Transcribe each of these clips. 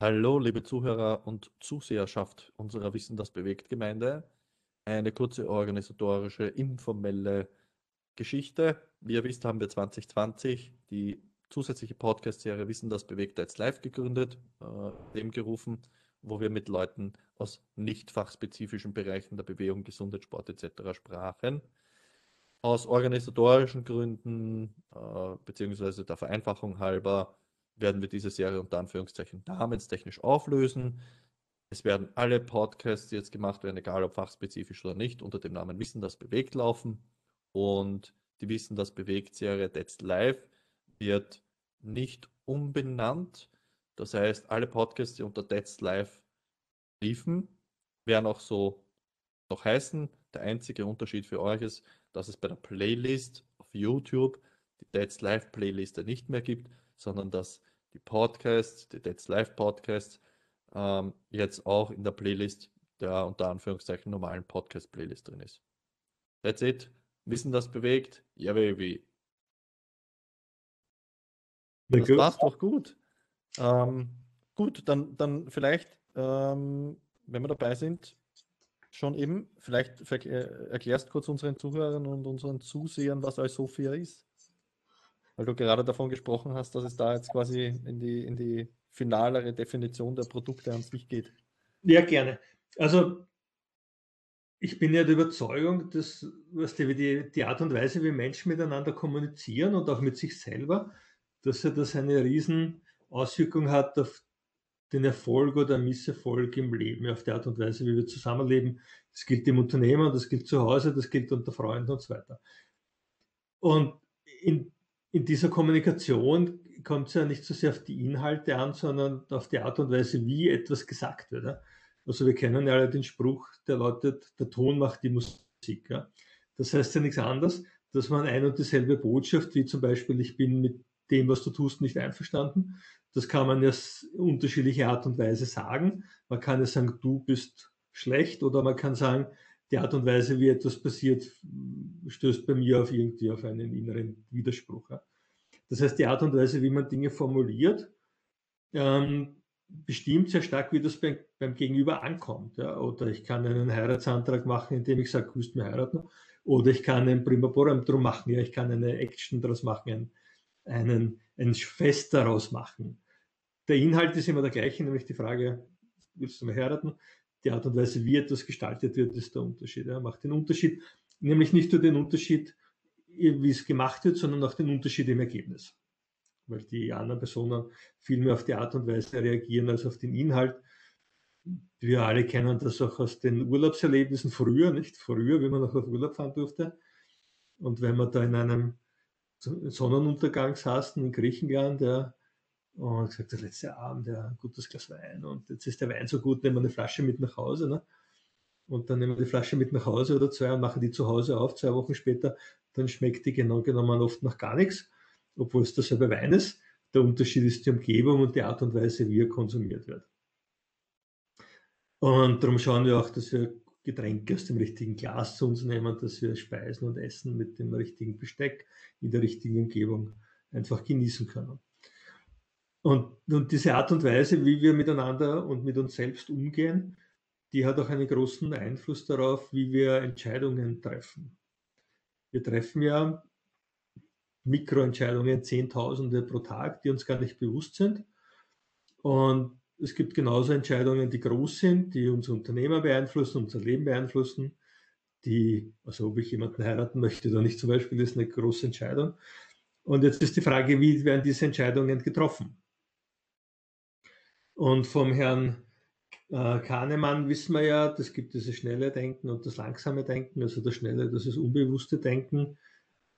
Hallo, liebe Zuhörer und Zuseherschaft unserer Wissen, das bewegt Gemeinde. Eine kurze organisatorische, informelle Geschichte. Wie ihr wisst, haben wir 2020 die zusätzliche Podcast-Serie Wissen, das bewegt jetzt live gegründet, äh, dem gerufen, wo wir mit Leuten aus nicht fachspezifischen Bereichen der Bewegung, Gesundheit, Sport etc. sprachen. Aus organisatorischen Gründen, äh, beziehungsweise der Vereinfachung halber, werden wir diese Serie unter Anführungszeichen namenstechnisch auflösen. Es werden alle Podcasts, die jetzt gemacht werden, egal ob fachspezifisch oder nicht, unter dem Namen Wissen, das bewegt laufen. Und die Wissen, das bewegt Serie That's Live wird nicht umbenannt. Das heißt, alle Podcasts, die unter That's Live liefen, werden auch so noch heißen. Der einzige Unterschied für euch ist, dass es bei der Playlist auf YouTube die That's Live Playliste nicht mehr gibt, sondern dass die Podcasts, die That's Live Podcasts, ähm, jetzt auch in der Playlist der unter Anführungszeichen normalen Podcast-Playlist drin ist. That's it. Wissen, das bewegt? Ja, baby. Das gut. war's doch gut. Ähm, gut, dann, dann vielleicht, ähm, wenn wir dabei sind, schon eben, vielleicht erklärst kurz unseren Zuhörern und unseren Zusehern, was Sophia ist weil du gerade davon gesprochen hast, dass es da jetzt quasi in die, in die finalere Definition der Produkte an sich geht. Ja, gerne. Also ich bin ja der Überzeugung, dass was die, die, die Art und Weise, wie Menschen miteinander kommunizieren und auch mit sich selber, dass ja das eine riesen Auswirkung hat auf den Erfolg oder Misserfolg im Leben, auf die Art und Weise, wie wir zusammenleben. Das gilt im Unternehmen, das gilt zu Hause, das gilt unter Freunden und so weiter. Und in in dieser Kommunikation kommt es ja nicht so sehr auf die Inhalte an, sondern auf die Art und Weise, wie etwas gesagt wird. Also wir kennen ja alle den Spruch, der lautet, der Ton macht die Musik. Das heißt ja nichts anderes, dass man ein und dieselbe Botschaft, wie zum Beispiel, ich bin mit dem, was du tust, nicht einverstanden. Das kann man ja unterschiedliche Art und Weise sagen. Man kann ja sagen, du bist schlecht oder man kann sagen, die Art und Weise, wie etwas passiert, stößt bei mir auf irgendwie auf einen inneren Widerspruch. Das heißt, die Art und Weise, wie man Dinge formuliert, ähm, bestimmt sehr stark, wie das beim, beim Gegenüber ankommt. Ja? Oder ich kann einen Heiratsantrag machen, indem ich sage, du mir heiraten. Oder ich kann ein Primaporam drum machen. Ja? Ich kann eine Action daraus machen, einen, einen, ein Fest daraus machen. Der Inhalt ist immer der gleiche, nämlich die Frage, willst du mir heiraten? die Art und Weise, wie etwas gestaltet wird, ist der Unterschied. Er macht den Unterschied, nämlich nicht nur den Unterschied, wie es gemacht wird, sondern auch den Unterschied im Ergebnis. Weil die anderen Personen viel mehr auf die Art und Weise reagieren als auf den Inhalt. Wir alle kennen das auch aus den Urlaubserlebnissen früher, nicht? Früher, wenn man noch auf Urlaub fahren durfte. Und wenn man da in einem Sonnenuntergang saßen in Griechenland, ja, und gesagt, der letzte Abend, ja, ein gutes Glas Wein. Und jetzt ist der Wein so gut, nehmen wir eine Flasche mit nach Hause. Ne? Und dann nehmen wir die Flasche mit nach Hause oder zwei und machen die zu Hause auf. Zwei Wochen später, dann schmeckt die genau genommen oft noch gar nichts, obwohl es derselbe Wein ist. Der Unterschied ist die Umgebung und die Art und Weise, wie er konsumiert wird. Und darum schauen wir auch, dass wir Getränke aus dem richtigen Glas zu uns nehmen, dass wir Speisen und Essen mit dem richtigen Besteck in der richtigen Umgebung einfach genießen können. Und, und diese Art und Weise, wie wir miteinander und mit uns selbst umgehen, die hat auch einen großen Einfluss darauf, wie wir Entscheidungen treffen. Wir treffen ja Mikroentscheidungen, Zehntausende pro Tag, die uns gar nicht bewusst sind. Und es gibt genauso Entscheidungen, die groß sind, die unser Unternehmer beeinflussen, unser Leben beeinflussen, die, also ob ich jemanden heiraten möchte oder nicht zum Beispiel, ist eine große Entscheidung. Und jetzt ist die Frage, wie werden diese Entscheidungen getroffen? Und vom Herrn äh, Kahnemann wissen wir ja, das gibt dieses schnelle Denken und das langsame Denken. Also das schnelle, das ist unbewusste Denken,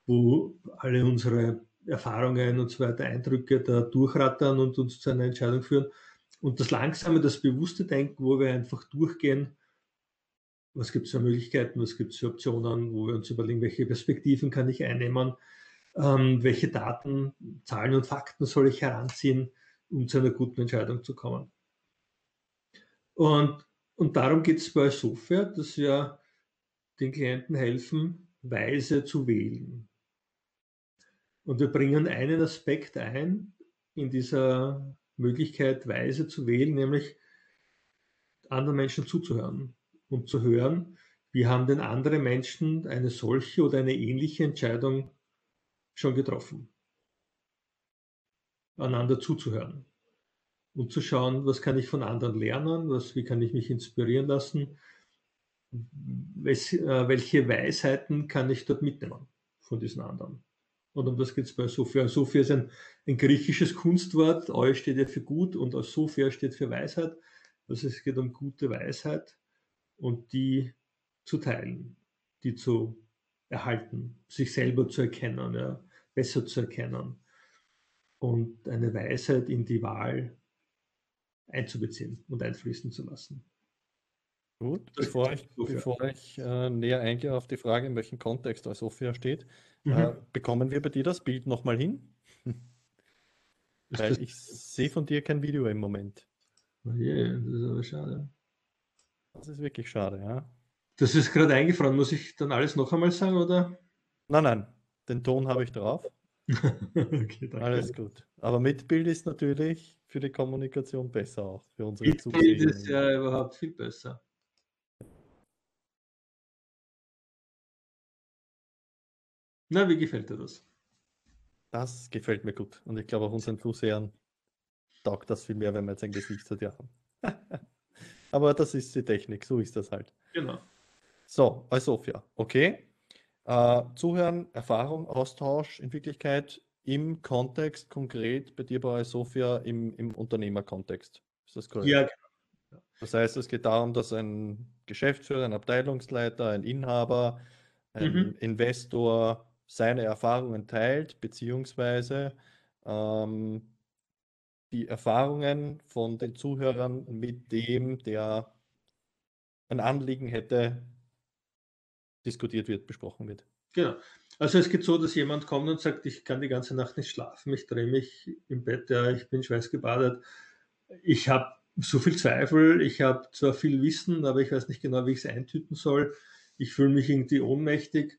wo alle unsere Erfahrungen und so weiter, Eindrücke da durchrattern und uns zu einer Entscheidung führen. Und das langsame, das bewusste Denken, wo wir einfach durchgehen, was gibt es für Möglichkeiten, was gibt es für Optionen, wo wir uns überlegen, welche Perspektiven kann ich einnehmen, ähm, welche Daten, Zahlen und Fakten soll ich heranziehen, um zu einer guten Entscheidung zu kommen. Und, und darum geht es bei Software, dass wir den Klienten helfen, weise zu wählen. Und wir bringen einen Aspekt ein in dieser Möglichkeit, weise zu wählen, nämlich anderen Menschen zuzuhören und zu hören, wie haben denn andere Menschen eine solche oder eine ähnliche Entscheidung schon getroffen. Einander zuzuhören und zu schauen, was kann ich von anderen lernen, was, wie kann ich mich inspirieren lassen, äh, welche Weisheiten kann ich dort mitnehmen von diesen anderen. Und um das geht es bei Sophia. Sophia ist ein, ein, griechisches Kunstwort. Eu steht ja für gut und Sophia steht für Weisheit. Also es geht um gute Weisheit und die zu teilen, die zu erhalten, sich selber zu erkennen, ja, besser zu erkennen und eine Weisheit in die Wahl einzubeziehen und einfließen zu lassen. Gut, bevor ich, bevor ich äh, näher eingehe auf die Frage, in welchem Kontext Sophia steht, mhm. äh, bekommen wir bei dir das Bild nochmal hin? Weil ich sehe von dir kein Video im Moment. Oh je, das ist aber schade. Das ist wirklich schade, ja. Das ist gerade eingefroren. Muss ich dann alles noch einmal sagen, oder? Nein, nein, den Ton habe ich drauf. okay, danke. Alles gut. Aber mit Bild ist natürlich für die Kommunikation besser auch, für unsere Mit Bild ist ja überhaupt viel besser. Na, wie gefällt dir das? Das gefällt mir gut. Und ich glaube auch unseren Zusehern taugt das viel mehr, wenn wir jetzt ein Gesicht zu dir haben. Aber das ist die Technik, so ist das halt. Genau. So, bei Sophia, okay. Äh, Zuhören, Erfahrung, Austausch in Wirklichkeit im Kontext konkret bei dir bei Sophia im, im Unternehmerkontext. Ist das korrekt? Ja, genau. Das heißt, es geht darum, dass ein Geschäftsführer, ein Abteilungsleiter, ein Inhaber, ein mhm. Investor seine Erfahrungen teilt, beziehungsweise ähm, die Erfahrungen von den Zuhörern mit dem, der ein Anliegen hätte, diskutiert wird, besprochen wird. Genau. Also es geht so, dass jemand kommt und sagt, ich kann die ganze Nacht nicht schlafen, ich drehe mich im Bett, ja, ich bin schweißgebadet, ich habe so viel Zweifel, ich habe zwar viel Wissen, aber ich weiß nicht genau, wie ich es eintüten soll, ich fühle mich irgendwie ohnmächtig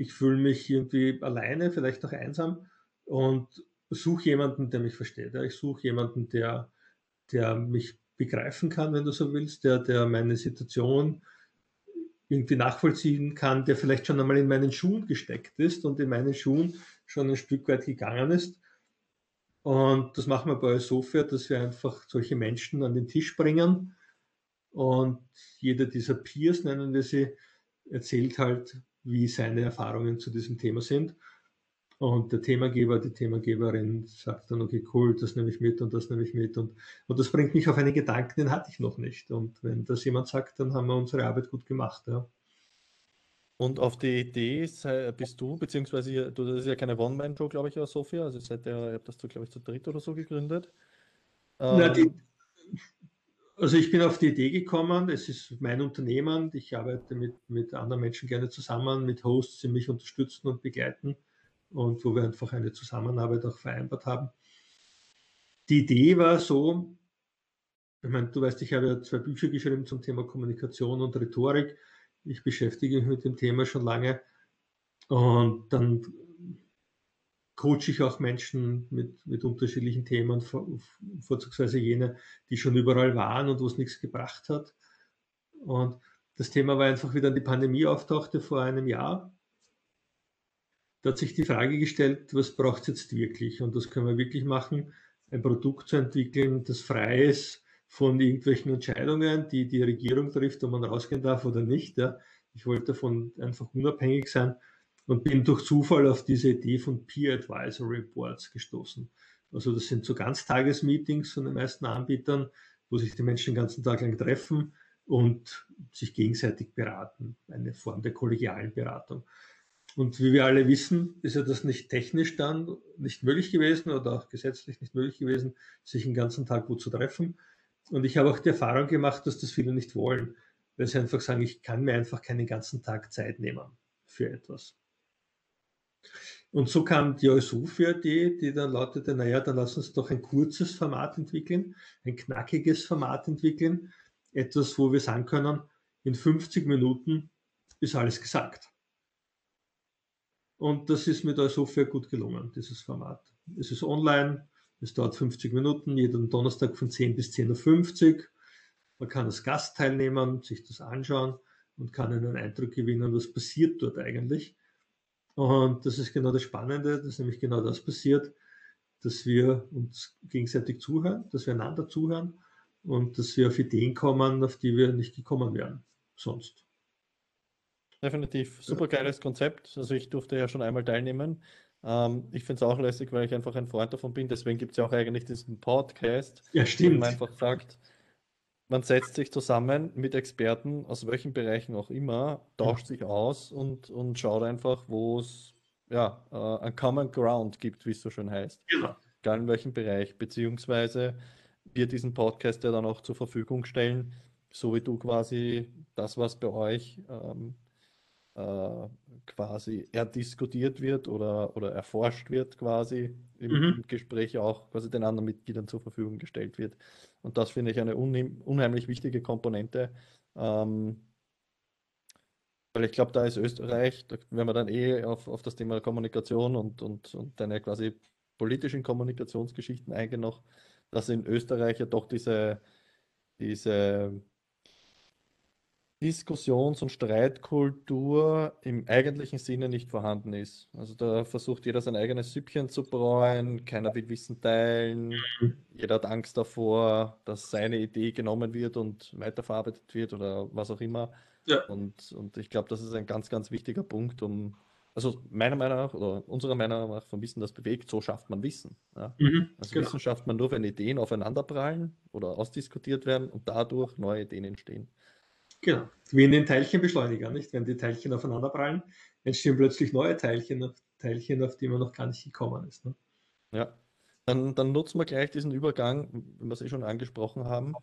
ich fühle mich irgendwie alleine, vielleicht auch einsam und suche jemanden, der mich versteht. Ich suche jemanden, der, der mich begreifen kann, wenn du so willst, der, der meine Situation irgendwie nachvollziehen kann, der vielleicht schon einmal in meinen Schuhen gesteckt ist und in meinen Schuhen schon ein Stück weit gegangen ist. Und das machen wir bei Sophia, dass wir einfach solche Menschen an den Tisch bringen. Und jeder dieser Peers, nennen wir sie, erzählt halt, wie seine Erfahrungen zu diesem Thema sind. Und der Themageber, die Themageberin sagt dann, okay, cool, das nehme ich mit und das nehme ich mit. Und, und das bringt mich auf einen Gedanken, den hatte ich noch nicht. Und wenn das jemand sagt, dann haben wir unsere Arbeit gut gemacht. Ja. Und auf die Idee bist du, beziehungsweise du, das ist ja keine One-Man-Show, glaube ich, aus Sophia. Also seid ihr, ihr habt das, glaube ich, zu dritt oder so gegründet. Na, die, ähm, also ich bin auf die Idee gekommen, es ist mein Unternehmen, ich arbeite mit, mit anderen Menschen gerne zusammen, mit Hosts, die mich unterstützen und begleiten und wo wir einfach eine Zusammenarbeit auch vereinbart haben. Die Idee war so, ich meine, du weißt, ich habe ja zwei Bücher geschrieben zum Thema Kommunikation und Rhetorik. Ich beschäftige mich mit dem Thema schon lange. Und dann coache ich auch Menschen mit, mit unterschiedlichen Themen, vorzugsweise jene, die schon überall waren und wo es nichts gebracht hat. Und das Thema war einfach, wie dann die Pandemie auftauchte vor einem Jahr. Da hat sich die Frage gestellt, was braucht es jetzt wirklich? Und das können wir wirklich machen, ein Produkt zu entwickeln, das frei ist von irgendwelchen Entscheidungen, die die Regierung trifft, ob man rausgehen darf oder nicht. Ja. Ich wollte davon einfach unabhängig sein und bin durch Zufall auf diese Idee von Peer Advisory Boards gestoßen. Also das sind so Ganztagesmeetings von den meisten Anbietern, wo sich die Menschen den ganzen Tag lang treffen und sich gegenseitig beraten. Eine Form der kollegialen Beratung. Und wie wir alle wissen, ist ja das nicht technisch dann nicht möglich gewesen oder auch gesetzlich nicht möglich gewesen, sich den ganzen Tag gut zu treffen. Und ich habe auch die Erfahrung gemacht, dass das viele nicht wollen, weil sie einfach sagen, ich kann mir einfach keinen ganzen Tag Zeit nehmen für etwas. Und so kam die Eusofia, die, die dann lautete, naja, dann lass uns doch ein kurzes Format entwickeln, ein knackiges Format entwickeln, etwas, wo wir sagen können, in 50 Minuten ist alles gesagt. Und das ist mit Eusofia gut gelungen, dieses Format. Es ist online, Es dauert 50 Minuten, jeden Donnerstag von 10 bis 10.50 Uhr. Man kann als Gast teilnehmen, sich das anschauen und kann einen Eindruck gewinnen, was passiert dort eigentlich. Und das ist genau das Spannende, dass nämlich genau das passiert, dass wir uns gegenseitig zuhören, dass wir einander zuhören und dass wir auf Ideen kommen, auf die wir nicht gekommen wären sonst. Definitiv. Super geiles Konzept. Also ich durfte ja schon einmal teilnehmen. Ähm, ich finde es auch lässig, weil ich einfach ein Freund davon bin. Deswegen gibt es ja auch eigentlich diesen Podcast, ja, stimmt. man einfach sagt, man setzt sich zusammen mit Experten aus welchen Bereichen auch immer, tauscht sich aus und, und schaut einfach, wo es ja, äh, ein Common Ground gibt, wie es so schön heißt. Genau. Egal in welchem Bereich, beziehungsweise wir diesen Podcast ja dann auch zur Verfügung stellen, so wie du quasi das, was bei euch ähm, äh, quasi erdiskutiert wird oder, oder erforscht wird, quasi im, mhm. im, Gespräch auch quasi den anderen Mitgliedern zur Verfügung gestellt wird. Und das finde ich eine unheimlich wichtige Komponente. Ähm, weil ich glaube, da ist Österreich, da, wenn wir dann eh auf, auf das Thema Kommunikation und, und, und deine quasi politischen Kommunikationsgeschichten eingehen noch, dass in Österreich ja doch diese, diese Diskussions- und Streitkultur im eigentlichen Sinne nicht vorhanden ist. Also da versucht jeder sein eigenes Süppchen zu bräuen, keiner will Wissen teilen, jeder hat Angst davor, dass seine Idee genommen wird und weiterverarbeitet wird oder was auch immer. Ja. Und, und ich glaube, das ist ein ganz, ganz wichtiger Punkt, um, also meiner Meinung nach oder unserer Meinung nach vom Wissen, das bewegt, so schafft man Wissen. Ja? Mhm, also genau. Wissen schafft man nur, wenn Ideen aufeinanderprallen oder ausdiskutiert werden und dadurch neue Ideen entstehen. Genau, wie in den Teilchenbeschleunigern, nicht? Wenn die Teilchen aufeinanderprallen, entstehen plötzlich neue Teilchen, Teilchen, auf die man noch gar nicht gekommen ist. Ne? Ja, dann, dann nutzen wir gleich diesen Übergang, wenn wir es eh schon angesprochen haben.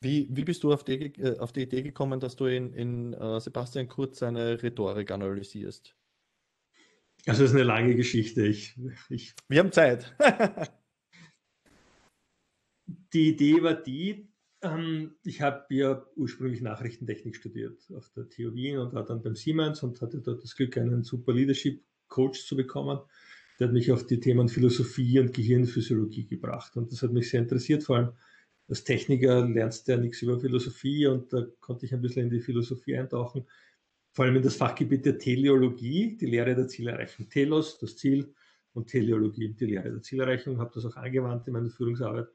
Wie, wie bist du auf die, äh, auf die Idee gekommen, dass du in, in uh, Sebastian Kurz seine Rhetorik analysierst? Also, das ist eine lange Geschichte. Ich, ich Wir haben Zeit. die Idee war die, ähm, ich habe ja ursprünglich Nachrichtentechnik studiert auf der TU Wien und war dann beim Siemens und hatte dort das Glück, einen super Leadership-Coach zu bekommen. Der hat mich auf die Themen Philosophie und Gehirnphysiologie gebracht und das hat mich sehr interessiert. Vor allem als Techniker lernst du ja nichts über Philosophie und da konnte ich ein bisschen in die Philosophie eintauchen. Vor allem in das Fachgebiet der Teleologie, die Lehre der Zielerreichung. Telos, das Ziel, und Teleologie, die Lehre der Zielerreichung. Habe das auch angewandt in meiner Führungsarbeit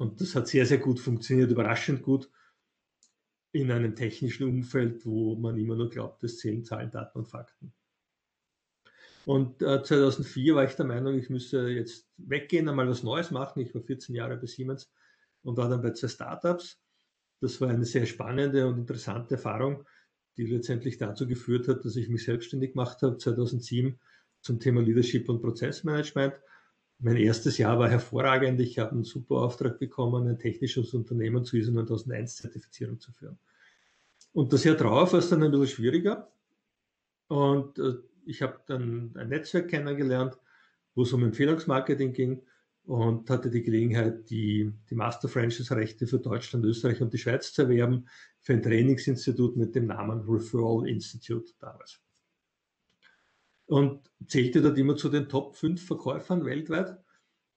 und das hat sehr, sehr gut funktioniert, überraschend gut in einem technischen Umfeld, wo man immer nur glaubt, es zählen Zahlen, Daten und Fakten. Und äh, 2004 war ich der Meinung, ich müsse jetzt weggehen, einmal was Neues machen. Ich war 14 Jahre bei Siemens und war dann bei zwei Startups. Das war eine sehr spannende und interessante Erfahrung, die letztendlich dazu geführt hat, dass ich mich selbstständig gemacht habe 2007 zum Thema Leadership und Prozessmanagement mein erstes Jahr war hervorragend. Ich habe einen super Auftrag bekommen, ein technisches Unternehmen zu ISO 9001 Zertifizierung zu führen. Und das Jahr drauf war es dann ein bisschen schwieriger. Und äh, ich habe dann ein Netzwerk kennengelernt, wo es um Empfehlungsmarketing ging und hatte die Gelegenheit, die, die Master Franchise Rechte für Deutschland, Österreich und die Schweiz zu erwerben für ein Trainingsinstitut mit dem Namen Referral Institute damals und zählte dort immer zu den Top 5 Verkäufern weltweit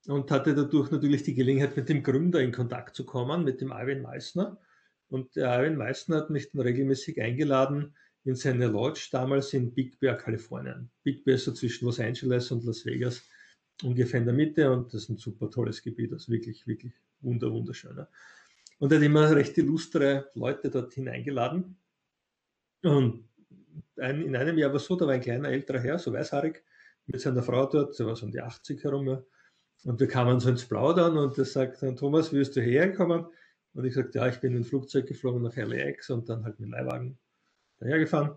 und hatte dadurch natürlich die Gelegenheit, mit dem Gründer in Kontakt zu kommen, mit dem Arvin Meissner. Und der Arvin Meissner hat mich dann regelmäßig eingeladen in seine Lodge, damals in Big Bear, Kalifornien. Big Bear ist so zwischen Los Angeles und Las Vegas, ungefähr in der Mitte und das ist ein super tolles Gebiet, also wirklich, wirklich wunder, wunderschön. Und er hat immer recht illustre Leute dorthin eingeladen. Und ein, in einem Jahr war es so, da war ein kleiner älterer Herr, so weißhaarig, mit seiner Frau dort, der war so um die 80 herum. Ja. Und wir kamen so ins Plaudern und er sagt dann, Thomas, willst du herkommen? Und ich sagte, ja, ich bin in ein Flugzeug geflogen nach LAX und dann halt mit Leihwagen dahergefahren.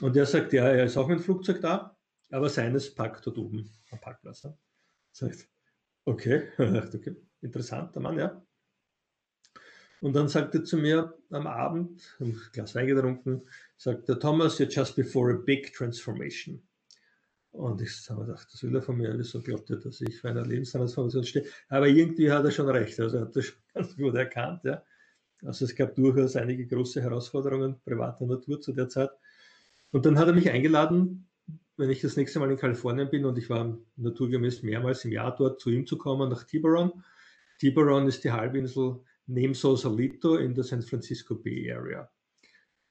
Und er sagt, ja, er ist auch mit dem Flugzeug da, aber seines packt dort oben am Parkplatz. Ja. Sagt, okay, okay, interessanter Mann, ja. Und dann sagt er zu mir am Abend, ein Glas Wein getrunken, sagt der Thomas, you're just before a big transformation. Und ich habe gedacht, das will er von mir, wieso glaubt er, dass ich vor einer Lebenstransformation stehe? Aber irgendwie hat er schon recht, also er hat das schon ganz gut erkannt. Ja. Also es gab durchaus einige große Herausforderungen privater Natur zu der Zeit. Und dann hat er mich eingeladen, wenn ich das nächste Mal in Kalifornien bin und ich war naturgemäß mehrmals im Jahr dort, zu ihm zu kommen, nach Tiburon. Tiburon ist die Halbinsel neben Sausalito in der San Francisco Bay Area.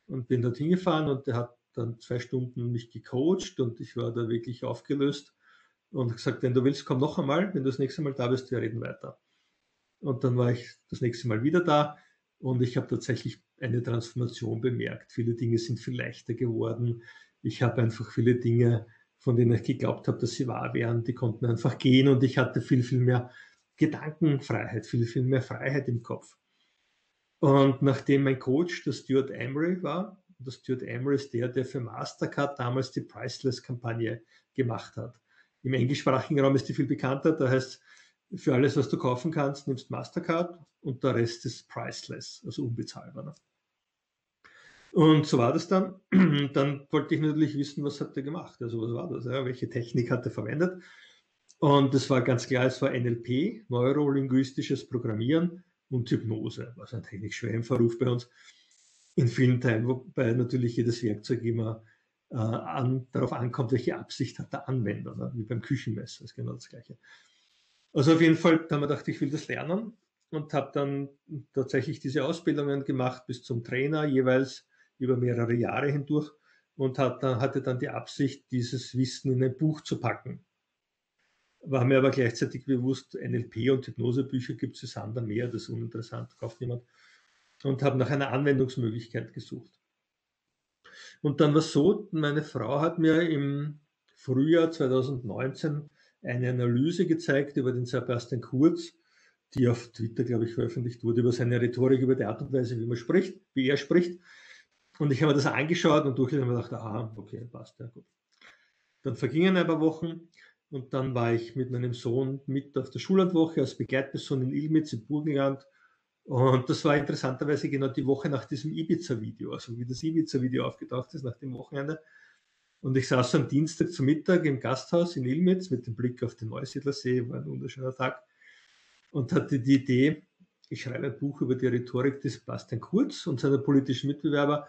Und bin dort hingefahren und der hat dann zwei Stunden mich gecoacht und ich war da wirklich aufgelöst und gesagt, wenn du willst, komm noch einmal, wenn du das nächste Mal da bist, wir reden weiter. Und dann war ich das nächste Mal wieder da und ich habe tatsächlich eine Transformation bemerkt. Viele Dinge sind viel leichter geworden. Ich habe einfach viele Dinge, von denen ich geglaubt habe, dass sie wahr wären, die konnten einfach gehen und ich hatte viel, viel mehr Gedankenfreiheit, viel, viel mehr Freiheit im Kopf. Und nachdem mein Coach der Stuart Emery war, der Stuart Emery ist der, der für Mastercard damals die Priceless-Kampagne gemacht hat. Im englischsprachigen Raum ist die viel bekannter, da heißt für alles, was du kaufen kannst, nimmst Mastercard und der Rest ist priceless, also unbezahlbar. Ne? Und so war das dann. Dann wollte ich natürlich wissen, was hat er gemacht? Also was war das? Ja? Welche Technik hat er verwendet? Und es war ganz klar, es war NLP, neurolinguistisches Programmieren und Hypnose, was ein technisch schwer im Verruf bei uns in vielen Teilen, wobei natürlich jedes Werkzeug immer äh, an, darauf ankommt, welche Absicht hat der Anwender, ne? wie beim Küchenmesser, ist genau das Gleiche. Also auf jeden Fall haben wir gedacht, ich will das lernen und habe dann tatsächlich diese Ausbildungen gemacht bis zum Trainer, jeweils über mehrere Jahre hindurch und hat hatte dann die Absicht, dieses Wissen in ein Buch zu packen. War mir aber gleichzeitig bewusst, NLP und Hypnosebücher gibt es anderen mehr, das ist uninteressant, kauft niemand. Und habe nach einer Anwendungsmöglichkeit gesucht. Und dann war es so, meine Frau hat mir im Frühjahr 2019 eine Analyse gezeigt über den Sebastian Kurz, die auf Twitter, glaube ich, veröffentlicht wurde, über seine Rhetorik, über die Art und Weise, wie man spricht, wie er spricht. Und ich habe mir das angeschaut und durchgelesen und gedacht, aha, okay, passt, ja gut. Dann vergingen ein paar Wochen und dann war ich mit meinem Sohn mit auf der Schullandwoche als Begleitperson in Ilmitz im Burgenland. Und das war interessanterweise genau die Woche nach diesem Ibiza-Video, also wie das Ibiza-Video aufgetaucht ist, nach dem Wochenende. Und ich saß am Dienstag zum Mittag im Gasthaus in Ilmitz mit dem Blick auf den Neusiedlersee, war ein wunderschöner Tag, und hatte die Idee, ich schreibe ein Buch über die Rhetorik des Bastian Kurz und seiner politischen Mitbewerber,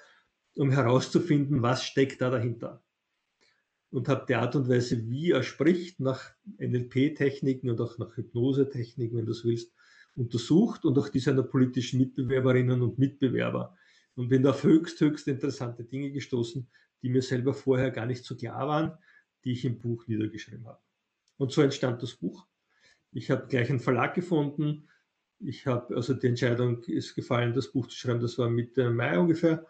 um herauszufinden, was steckt da dahinter. Und habe die Art und Weise, wie er spricht, nach NLP-Techniken und auch nach Hypnose-Techniken, wenn du es willst, untersucht und auch die seiner politischen Mitbewerberinnen und Mitbewerber. Und bin da auf höchst, höchst interessante Dinge gestoßen, die mir selber vorher gar nicht so klar waren, die ich im Buch niedergeschrieben habe. Und so entstand das Buch. Ich habe gleich einen Verlag gefunden. Ich habe, also die Entscheidung ist gefallen, das Buch zu schreiben. Das war Mitte Mai ungefähr.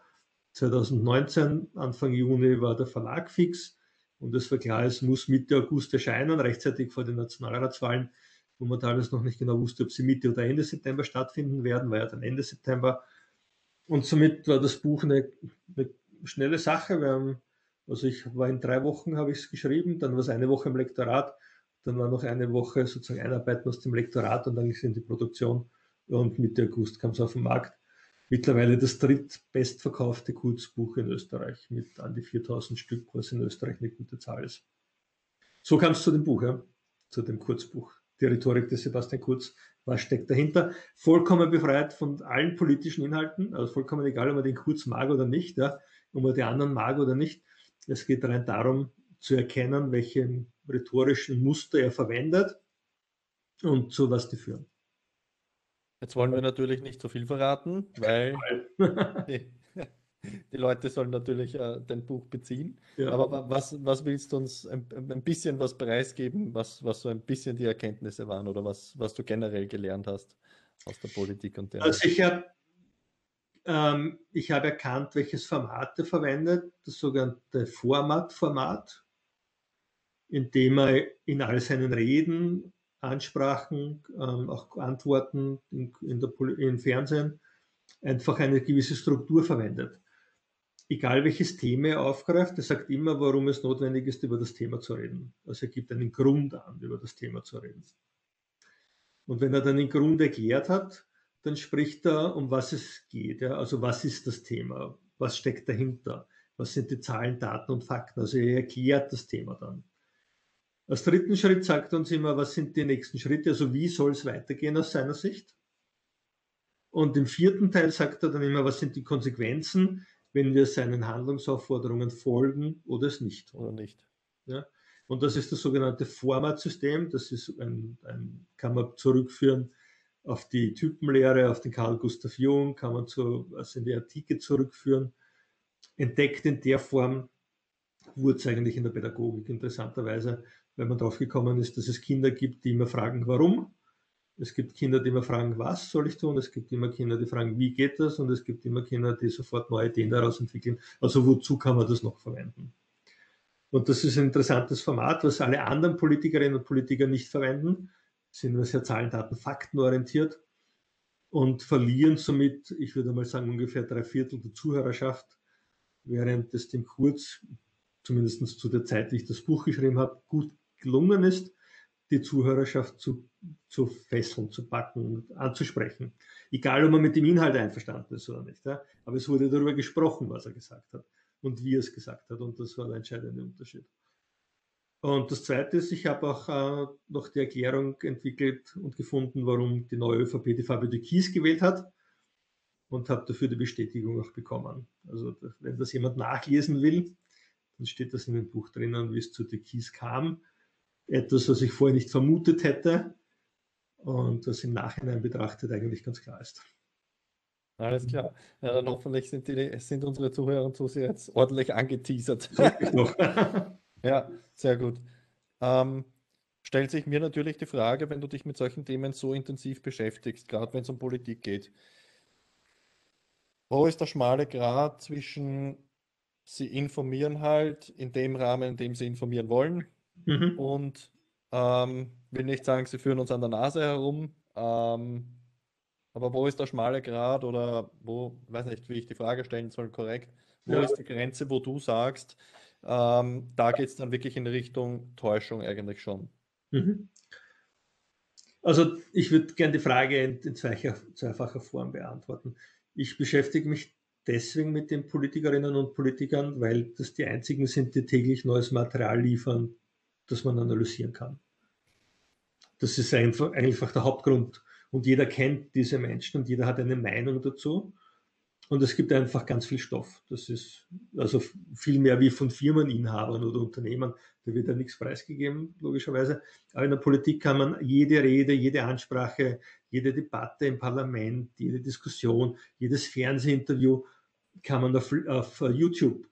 2019, Anfang Juni war der Verlag fix. Und es war klar, es muss Mitte August erscheinen, rechtzeitig vor den Nationalratswahlen, wo man teilweise noch nicht genau wusste, ob sie Mitte oder Ende September stattfinden werden, war ja dann Ende September. Und somit war das Buch eine, eine schnelle Sache. Wir haben, also ich war in drei Wochen, habe ich es geschrieben, dann war es eine Woche im Lektorat, dann war noch eine Woche sozusagen Einarbeiten aus dem Lektorat und dann ist in die Produktion und Mitte August kam es auf den Markt. Mittlerweile das drittbestverkaufte Kurzbuch in Österreich mit an die 4000 Stück, was in Österreich eine gute Zahl ist. So kam es zu dem Buch, ja, zu dem Kurzbuch. Die Rhetorik des Sebastian Kurz, was steckt dahinter? Vollkommen befreit von allen politischen Inhalten, also vollkommen egal, ob man den Kurz mag oder nicht. Ja ob man die anderen mag oder nicht. Es geht rein darum, zu erkennen, welche rhetorischen Muster er verwendet und zu was die führen. Jetzt wollen wir natürlich nicht so viel verraten, weil die, die Leute sollen natürlich äh, dein Buch beziehen. Ja. Aber was, was willst du uns ein, ein, bisschen was preisgeben, was, was so ein bisschen die Erkenntnisse waren oder was, was du generell gelernt hast aus der Politik und der. Also ich habe ähm, ich habe erkannt, welches Format er verwendet, das sogenannte Format-Format, in dem er in all seinen Reden, Ansprachen, ähm, auch Antworten in, in der, im Fernsehen einfach eine gewisse Struktur verwendet. Egal welches Thema er aufgreift, er sagt immer, warum es notwendig ist, über das Thema zu reden. Also er gibt einen Grund an, über das Thema zu reden. Und wenn er dann den Grund erklärt hat, dann spricht er, um was es geht. Ja? Also was ist das Thema? Was steckt dahinter? Was sind die Zahlen, Daten und Fakten? Also er erklärt das Thema dann. Als dritten Schritt sagt er uns immer, was sind die nächsten Schritte? Also wie soll es weitergehen aus seiner Sicht? Und im vierten Teil sagt er dann immer, was sind die Konsequenzen, wenn wir seinen Handlungsaufforderungen folgen oder es nicht. Oder nicht. Ja? Und das ist das sogenannte Formatsystem. Das ist ein, ein, kann man zurückführen auf die Typenlehre, auf den Carl Gustav Jung, kann man zu, also in die Antike zurückführen. Entdeckt in der Form wurde es eigentlich in der Pädagogik interessanterweise, weil man drauf gekommen ist, dass es Kinder gibt, die immer fragen, warum. Es gibt Kinder, die immer fragen, was soll ich tun? Es gibt immer Kinder, die fragen, wie geht das? Und es gibt immer Kinder, die sofort neue Ideen daraus entwickeln. Also wozu kann man das noch verwenden? Und das ist ein interessantes Format, was alle anderen Politikerinnen und Politiker nicht verwenden, sind nur sehr Zahlen, Daten, und verlieren somit, ich würde mal sagen, ungefähr drei Viertel der Zuhörerschaft, während es dem Kurz, zumindest zu der Zeit, wie ich das Buch geschrieben habe, gut gelungen ist, die Zuhörerschaft zu, zu fesseln, zu packen und anzusprechen. Egal, ob man mit dem Inhalt einverstanden ist oder nicht. Ja? Aber es wurde darüber gesprochen, was er gesagt hat und wie er es gesagt hat. Und das war der entscheidende Unterschied. Und das Zweite ist, ich habe auch äh, noch die Erklärung entwickelt und gefunden, warum die neue ÖVP die Fabio de Kies gewählt hat und habe dafür die Bestätigung auch bekommen. Also wenn das jemand nachlesen will, dann steht das in dem Buch drinnen, wie es zu de Kies kam. Etwas, was ich vorher nicht vermutet hätte und das im Nachhinein betrachtet eigentlich ganz klar ist. Alles klar. Ja, dann hoffentlich sind, die, sind unsere Zuhörer und Zuseher jetzt ordentlich angeteasert. ja, sehr gut. Ähm, stellt sich mir natürlich die Frage, wenn du dich mit solchen Themen so intensiv beschäftigst, gerade wenn es um Politik geht, wo ist der schmale Grat zwischen sie informieren halt in dem Rahmen, in dem sie informieren wollen mhm. und ähm, will nicht sagen, sie führen uns an der Nase herum, ähm, aber wo ist der schmale Grat oder wo, weiß nicht, wie ich die Frage stellen soll, korrekt, wo ja. ist die Grenze, wo du sagst, ähm, da geht es dann wirklich in Richtung Täuschung eigentlich schon? Mhm. Also ich würde gerne die Frage in, in zweifacher Form beantworten. Ich beschäftige mich deswegen mit den Politikerinnen und Politikern, weil das die einzigen sind, die täglich neues Material liefern, das man analysieren kann. Das ist einfach, einfach der Hauptgrund, und jeder kennt diese Menschen und jeder hat eine Meinung dazu. Und es gibt einfach ganz viel Stoff. Das ist also viel mehr wie von Firmeninhabern oder Unternehmen. Da wird ja nichts preisgegeben, logischerweise. Aber in der Politik kann man jede Rede, jede Ansprache, jede Debatte im Parlament, jede Diskussion, jedes Fernsehinterview kann man auf, auf YouTube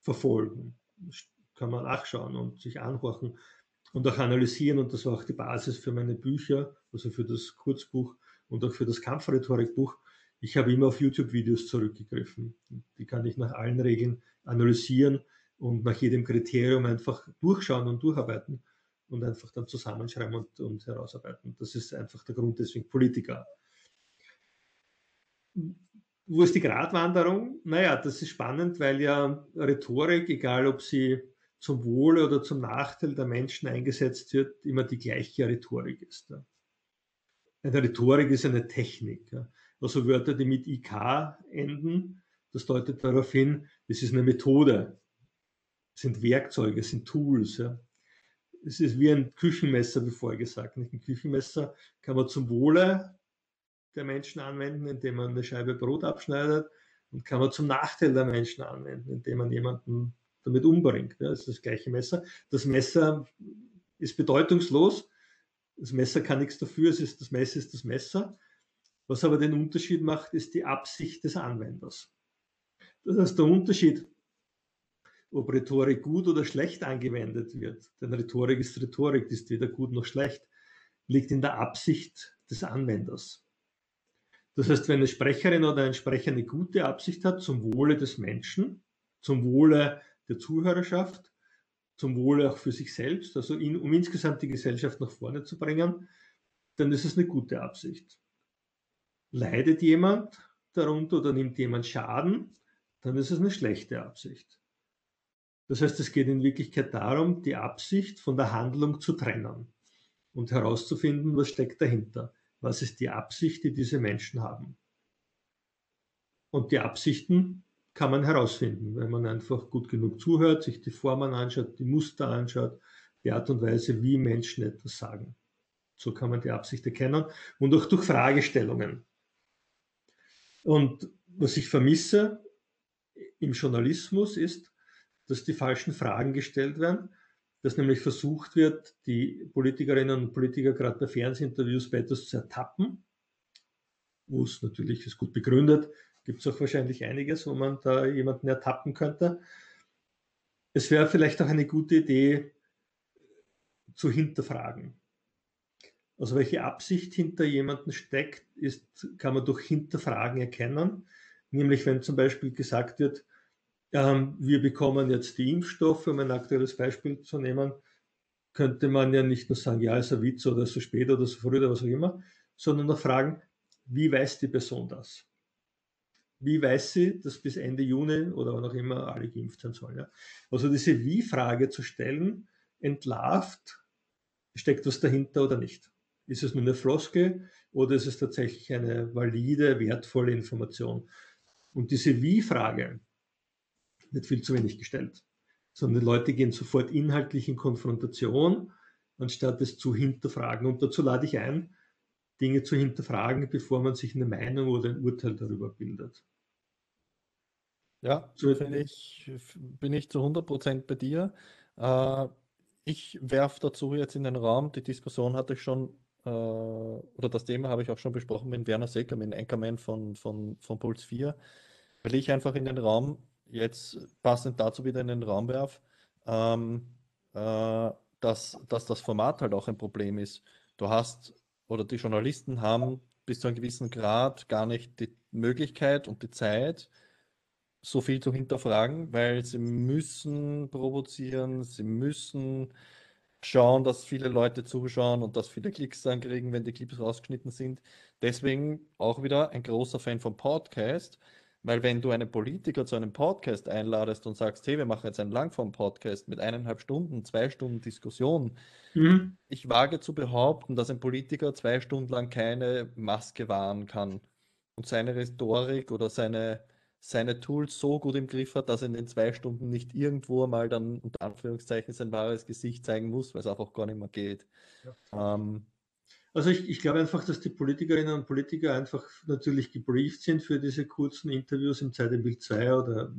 verfolgen. Kann man nachschauen und sich anhorchen und auch analysieren. Und das war auch die Basis für meine Bücher, also für das Kurzbuch und auch für das Kampfrhetorikbuch. Ich habe immer auf YouTube-Videos zurückgegriffen. Die kann ich nach allen Regeln analysieren und nach jedem Kriterium einfach durchschauen und durcharbeiten und einfach dann zusammenschreiben und, und herausarbeiten. Das ist einfach der Grund, deswegen Politiker. Wo ist die Gratwanderung? Naja, das ist spannend, weil ja Rhetorik, egal ob sie zum Wohle oder zum Nachteil der Menschen eingesetzt wird, immer die gleiche Rhetorik ist. Eine Rhetorik ist eine Technik. Also Wörter, die mit IK enden, das deutet darauf hin, es ist eine Methode, es sind Werkzeuge, es sind Tools. Es ist wie ein Küchenmesser, wie vorher gesagt. Ein Küchenmesser kann man zum Wohle der Menschen anwenden, indem man eine Scheibe Brot abschneidet und kann man zum Nachteil der Menschen anwenden, indem man jemanden damit umbringt. Ja, das ist das gleiche Messer. Das Messer ist bedeutungslos. Das Messer kann nichts dafür, es ist das Messer ist das Messer. Was aber den Unterschied macht, ist die Absicht des Anwenders. Das heißt, der Unterschied, ob Rhetorik gut oder schlecht angewendet wird, denn Rhetorik ist Rhetorik, ist weder gut noch schlecht, liegt in der Absicht des Anwenders. Das heißt, wenn eine Sprecherin oder ein Sprecher eine gute Absicht hat zum Wohle des Menschen, zum Wohle der Zuhörerschaft, zum Wohle auch für sich selbst, also in, um insgesamt die Gesellschaft nach vorne zu bringen, dann ist es eine gute Absicht. Leidet jemand darunter oder nimmt jemand Schaden, dann ist es eine schlechte Absicht. Das heißt, es geht in Wirklichkeit darum, die Absicht von der Handlung zu trennen und herauszufinden, was steckt dahinter. Was ist die Absicht, die diese Menschen haben? Und die Absichten kann man herausfinden, wenn man einfach gut genug zuhört, sich die Formen anschaut, die Muster anschaut, die Art und Weise, wie Menschen etwas sagen. So kann man die Absicht erkennen und auch durch Fragestellungen. Und was ich vermisse im Journalismus ist, dass die falschen Fragen gestellt werden dass nämlich versucht wird, die Politikerinnen und Politiker gerade bei Fernsehinterviews bei etwas zu ertappen, wo es natürlich ist gut begründet, gibt es auch wahrscheinlich einiges, wo man da jemanden ertappen könnte. Es wäre vielleicht auch eine gute Idee zu hinterfragen. Also welche Absicht hinter jemanden steckt, ist, kann man durch Hinterfragen erkennen. Nämlich wenn zum Beispiel gesagt wird, ähm, wir bekommen jetzt die Impfstoffe, um ein aktuelles Beispiel zu nehmen, könnte man ja nicht nur sagen, ja, ist ein Witz oder so spät oder so früh oder was auch immer, sondern noch fragen, wie weiß die Person das? Wie weiß sie, dass bis Ende Juni oder wann auch immer alle geimpft sein sollen? Ja? Also diese Wie-Frage zu stellen, entlarvt, steckt was dahinter oder nicht. Ist es nur eine Floskel oder ist es tatsächlich eine valide, wertvolle Information? Und diese Wie-Frage, wird viel zu wenig gestellt. Sondern die Leute gehen sofort inhaltlich in Konfrontation, anstatt es zu hinterfragen. Und dazu lade ich ein, Dinge zu hinterfragen, bevor man sich eine Meinung oder ein Urteil darüber bildet. Ja, so ich, bin ich zu 100% bei dir. Äh, ich werfe dazu jetzt in den Raum, die Diskussion hatte ich schon, äh, oder das Thema habe ich auch schon besprochen mit Werner Secker, mit Anchorman von, von, von Puls 4, weil ich einfach in den Raum jetzt passend dazu wieder in den Raum werfe, ähm, äh, dass, dass das Format halt auch ein Problem ist. Du hast oder die Journalisten haben bis zu einem gewissen Grad gar nicht die Möglichkeit und die Zeit, so viel zu hinterfragen, weil sie müssen provozieren, sie müssen schauen, dass viele Leute zuschauen und dass viele Klicks dann kriegen, wenn die Clips rausgeschnitten sind. Deswegen auch wieder ein großer Fan vom Podcast, weil wenn du einen Politiker zu einem Podcast einladest und sagst, hey, wir machen jetzt einen Langform-Podcast mit eineinhalb Stunden, zwei Stunden Diskussion, mhm. ich wage zu behaupten, dass ein Politiker zwei Stunden lang keine Maske wahren kann und seine Rhetorik oder seine, seine Tools so gut im Griff hat, dass er in den zwei Stunden nicht irgendwo mal dann unter Anführungszeichen sein wahres Gesicht zeigen muss, weil es einfach gar nicht mehr geht. Ja. Ähm, also ich, ich glaube einfach, dass die Politikerinnen und Politiker einfach natürlich gebrieft sind für diese kurzen Interviews im Zeit im Bild 2 oder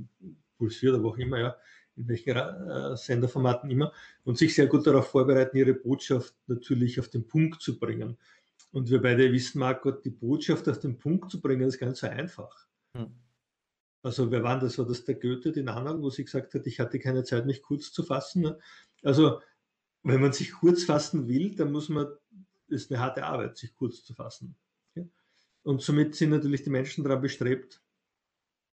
Puls 4 oder wo auch immer, ja, in welchen äh, Senderformaten immer, und sich sehr gut darauf vorbereiten, ihre Botschaft natürlich auf den Punkt zu bringen. Und wir beide wissen, Marco, die Botschaft auf den Punkt zu bringen, ist ganz so einfach. Hm. Also wer war das? War das der Goethe, den anderen, wo sie gesagt hat, ich hatte keine Zeit, mich kurz zu fassen? Ne? Also wenn man sich kurz fassen will, dann muss man ist eine harte Arbeit, sich kurz zu fassen. Und somit sind natürlich die Menschen daran bestrebt,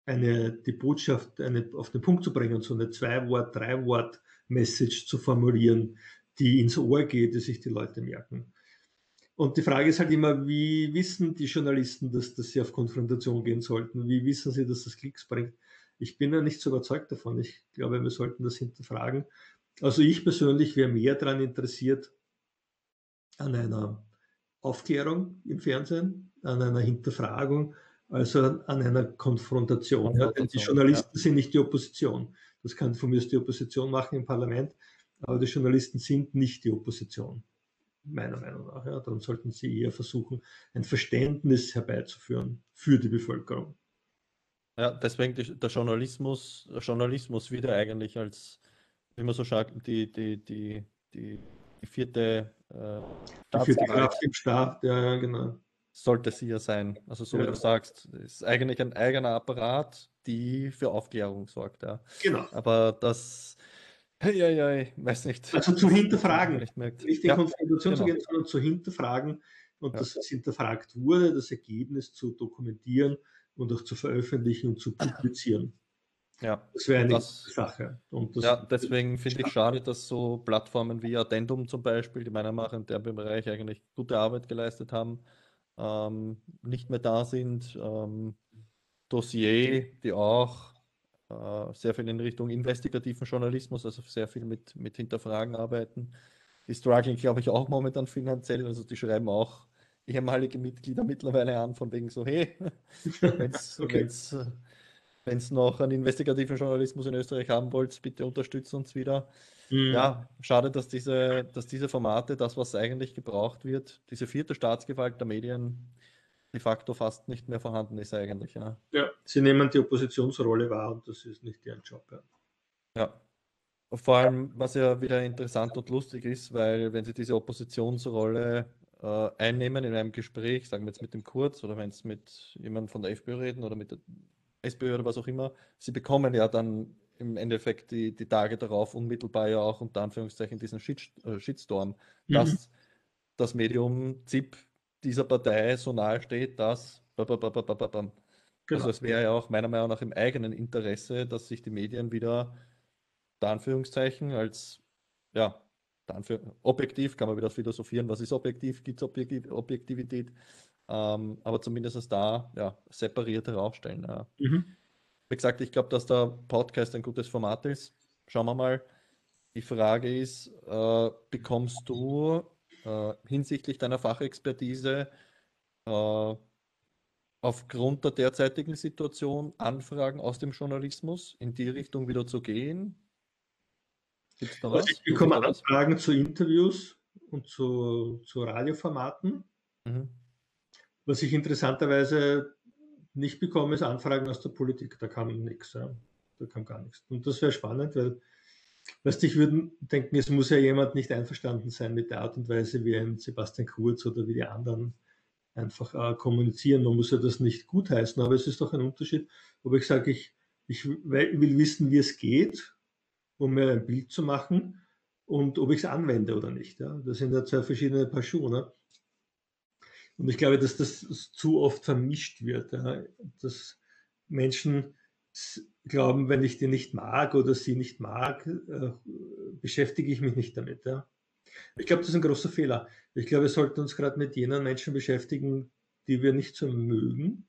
eine, die Botschaft eine, auf den Punkt zu bringen, so eine Zwei-Wort-, Drei-Wort-Message zu formulieren, die ins Ohr geht, die sich die Leute merken. Und die Frage ist halt immer, wie wissen die Journalisten, dass, dass sie auf Konfrontation gehen sollten? Wie wissen sie, dass das Klicks bringt? Ich bin ja nicht so überzeugt davon. Ich glaube, wir sollten das hinterfragen. Also ich persönlich wäre mehr daran interessiert, an einer Aufklärung im Fernsehen, an einer Hinterfragung, also an einer Konfrontation. Ja, denn die Journalisten ja. sind nicht die Opposition. Das kann von mir die Opposition machen im Parlament, aber die Journalisten sind nicht die Opposition, meiner Meinung nach. Ja. Darum sollten sie eher versuchen, ein Verständnis herbeizuführen für die Bevölkerung. Ja, deswegen der Journalismus, der Journalismus wieder eigentlich als, wie man so sagt, die, die, die, die, die vierte äh, die vierte Kraft im Staat, ja, ja, genau. Sollte sie ja sein. Also so ja. wie du sagst, ist eigentlich ein eigener Apparat, die für Aufklärung sorgt, ja. Genau. Aber das, ja, ja, weiß nicht. Also zu hinterfragen, nicht, nicht in ja, Konfrontation genau. zu gehen, sondern zu hinterfragen und ja. dass es hinterfragt wurde, das Ergebnis zu dokumentieren und auch zu veröffentlichen und zu publizieren. Ja, das wäre eine das, Sache. Ja, deswegen finde ich schade, dass so Plattformen wie Addendum zum Beispiel, die meiner Meinung nach in dem Bereich eigentlich gute Arbeit geleistet haben, ähm, nicht mehr da sind. Ähm, Dossier, die auch sehr viel in Richtung investigativen Journalismus, also sehr viel mit, mit Hinterfragen arbeiten. Die struggling, glaube ich, auch momentan finanziell. Also die schreiben auch ehemalige Mitglieder mittlerweile an, von wegen so, hey, wenn es okay. Wenn es noch einen investigativen Journalismus in Österreich haben wollt, bitte unterstützt uns wieder. Mhm. Ja, schade, dass diese, dass diese Formate, das, was eigentlich gebraucht wird, diese vierte Staatsgewalt der Medien de facto fast nicht mehr vorhanden ist eigentlich. Ja, ja sie nehmen die Oppositionsrolle wahr und das ist nicht deren Job. Ja. ja. vor allem, was ja wieder interessant und lustig ist, weil wenn sie diese Oppositionsrolle äh, einnehmen in einem Gespräch, sagen wir jetzt mit dem Kurz oder wenn es mit jemandem von der FPÖ reden oder mit der SPÖ oder was auch immer, sie bekommen ja dann im Endeffekt die, die Tage darauf unmittelbar ja auch unter Anführungszeichen diesen Shit, äh, Shitstorm, mhm. dass das Medium ZIP dieser Partei so nahe steht, dass Genau. Also es wäre ja auch meiner Meinung nach im eigenen Interesse, dass sich die Medien wieder, Anführungszeichen, als ja, für, objektiv kann man wieder philosophieren, was ist objektiv, gibt es Objektiv, Objektivität, ähm, aber zumindest da ja, separiert herausstellen. Ja. Mhm. Wie gesagt, ich glaube, dass der Podcast ein gutes Format ist. Schauen wir mal. Die Frage ist, äh, bekommst du äh, hinsichtlich deiner Fachexpertise äh, aufgrund der derzeitigen Situation Anfragen aus dem Journalismus in die Richtung wieder zu gehen? Gibt's da was? Also ich bekomme Anfragen zu Interviews und zu, zu Radioformaten. Mhm. Was ich interessanterweise nicht bekomme, ist Anfragen aus der Politik. Da kam nichts. Ja. Da kam gar nichts. Und das wäre spannend, weil weißt, ich würde denken, es muss ja jemand nicht einverstanden sein mit der Art und Weise, wie ein Sebastian Kurz oder wie die anderen einfach äh, kommunizieren. Man muss ja das nicht gutheißen, aber es ist doch ein Unterschied, ob ich sage, ich, ich will wissen, wie es geht, um mir ein Bild zu machen und ob ich es anwende oder nicht. Ja? Das sind ja zwei verschiedene Paar Schuhe. Ne? Und ich glaube, dass das zu oft vermischt wird, ja? dass Menschen glauben, wenn ich die nicht mag oder sie nicht mag, äh, beschäftige ich mich nicht damit. Ja? Ich glaube, das ist ein großer Fehler. Ich glaube, wir sollten uns gerade mit jenen Menschen beschäftigen, die wir nicht so mögen,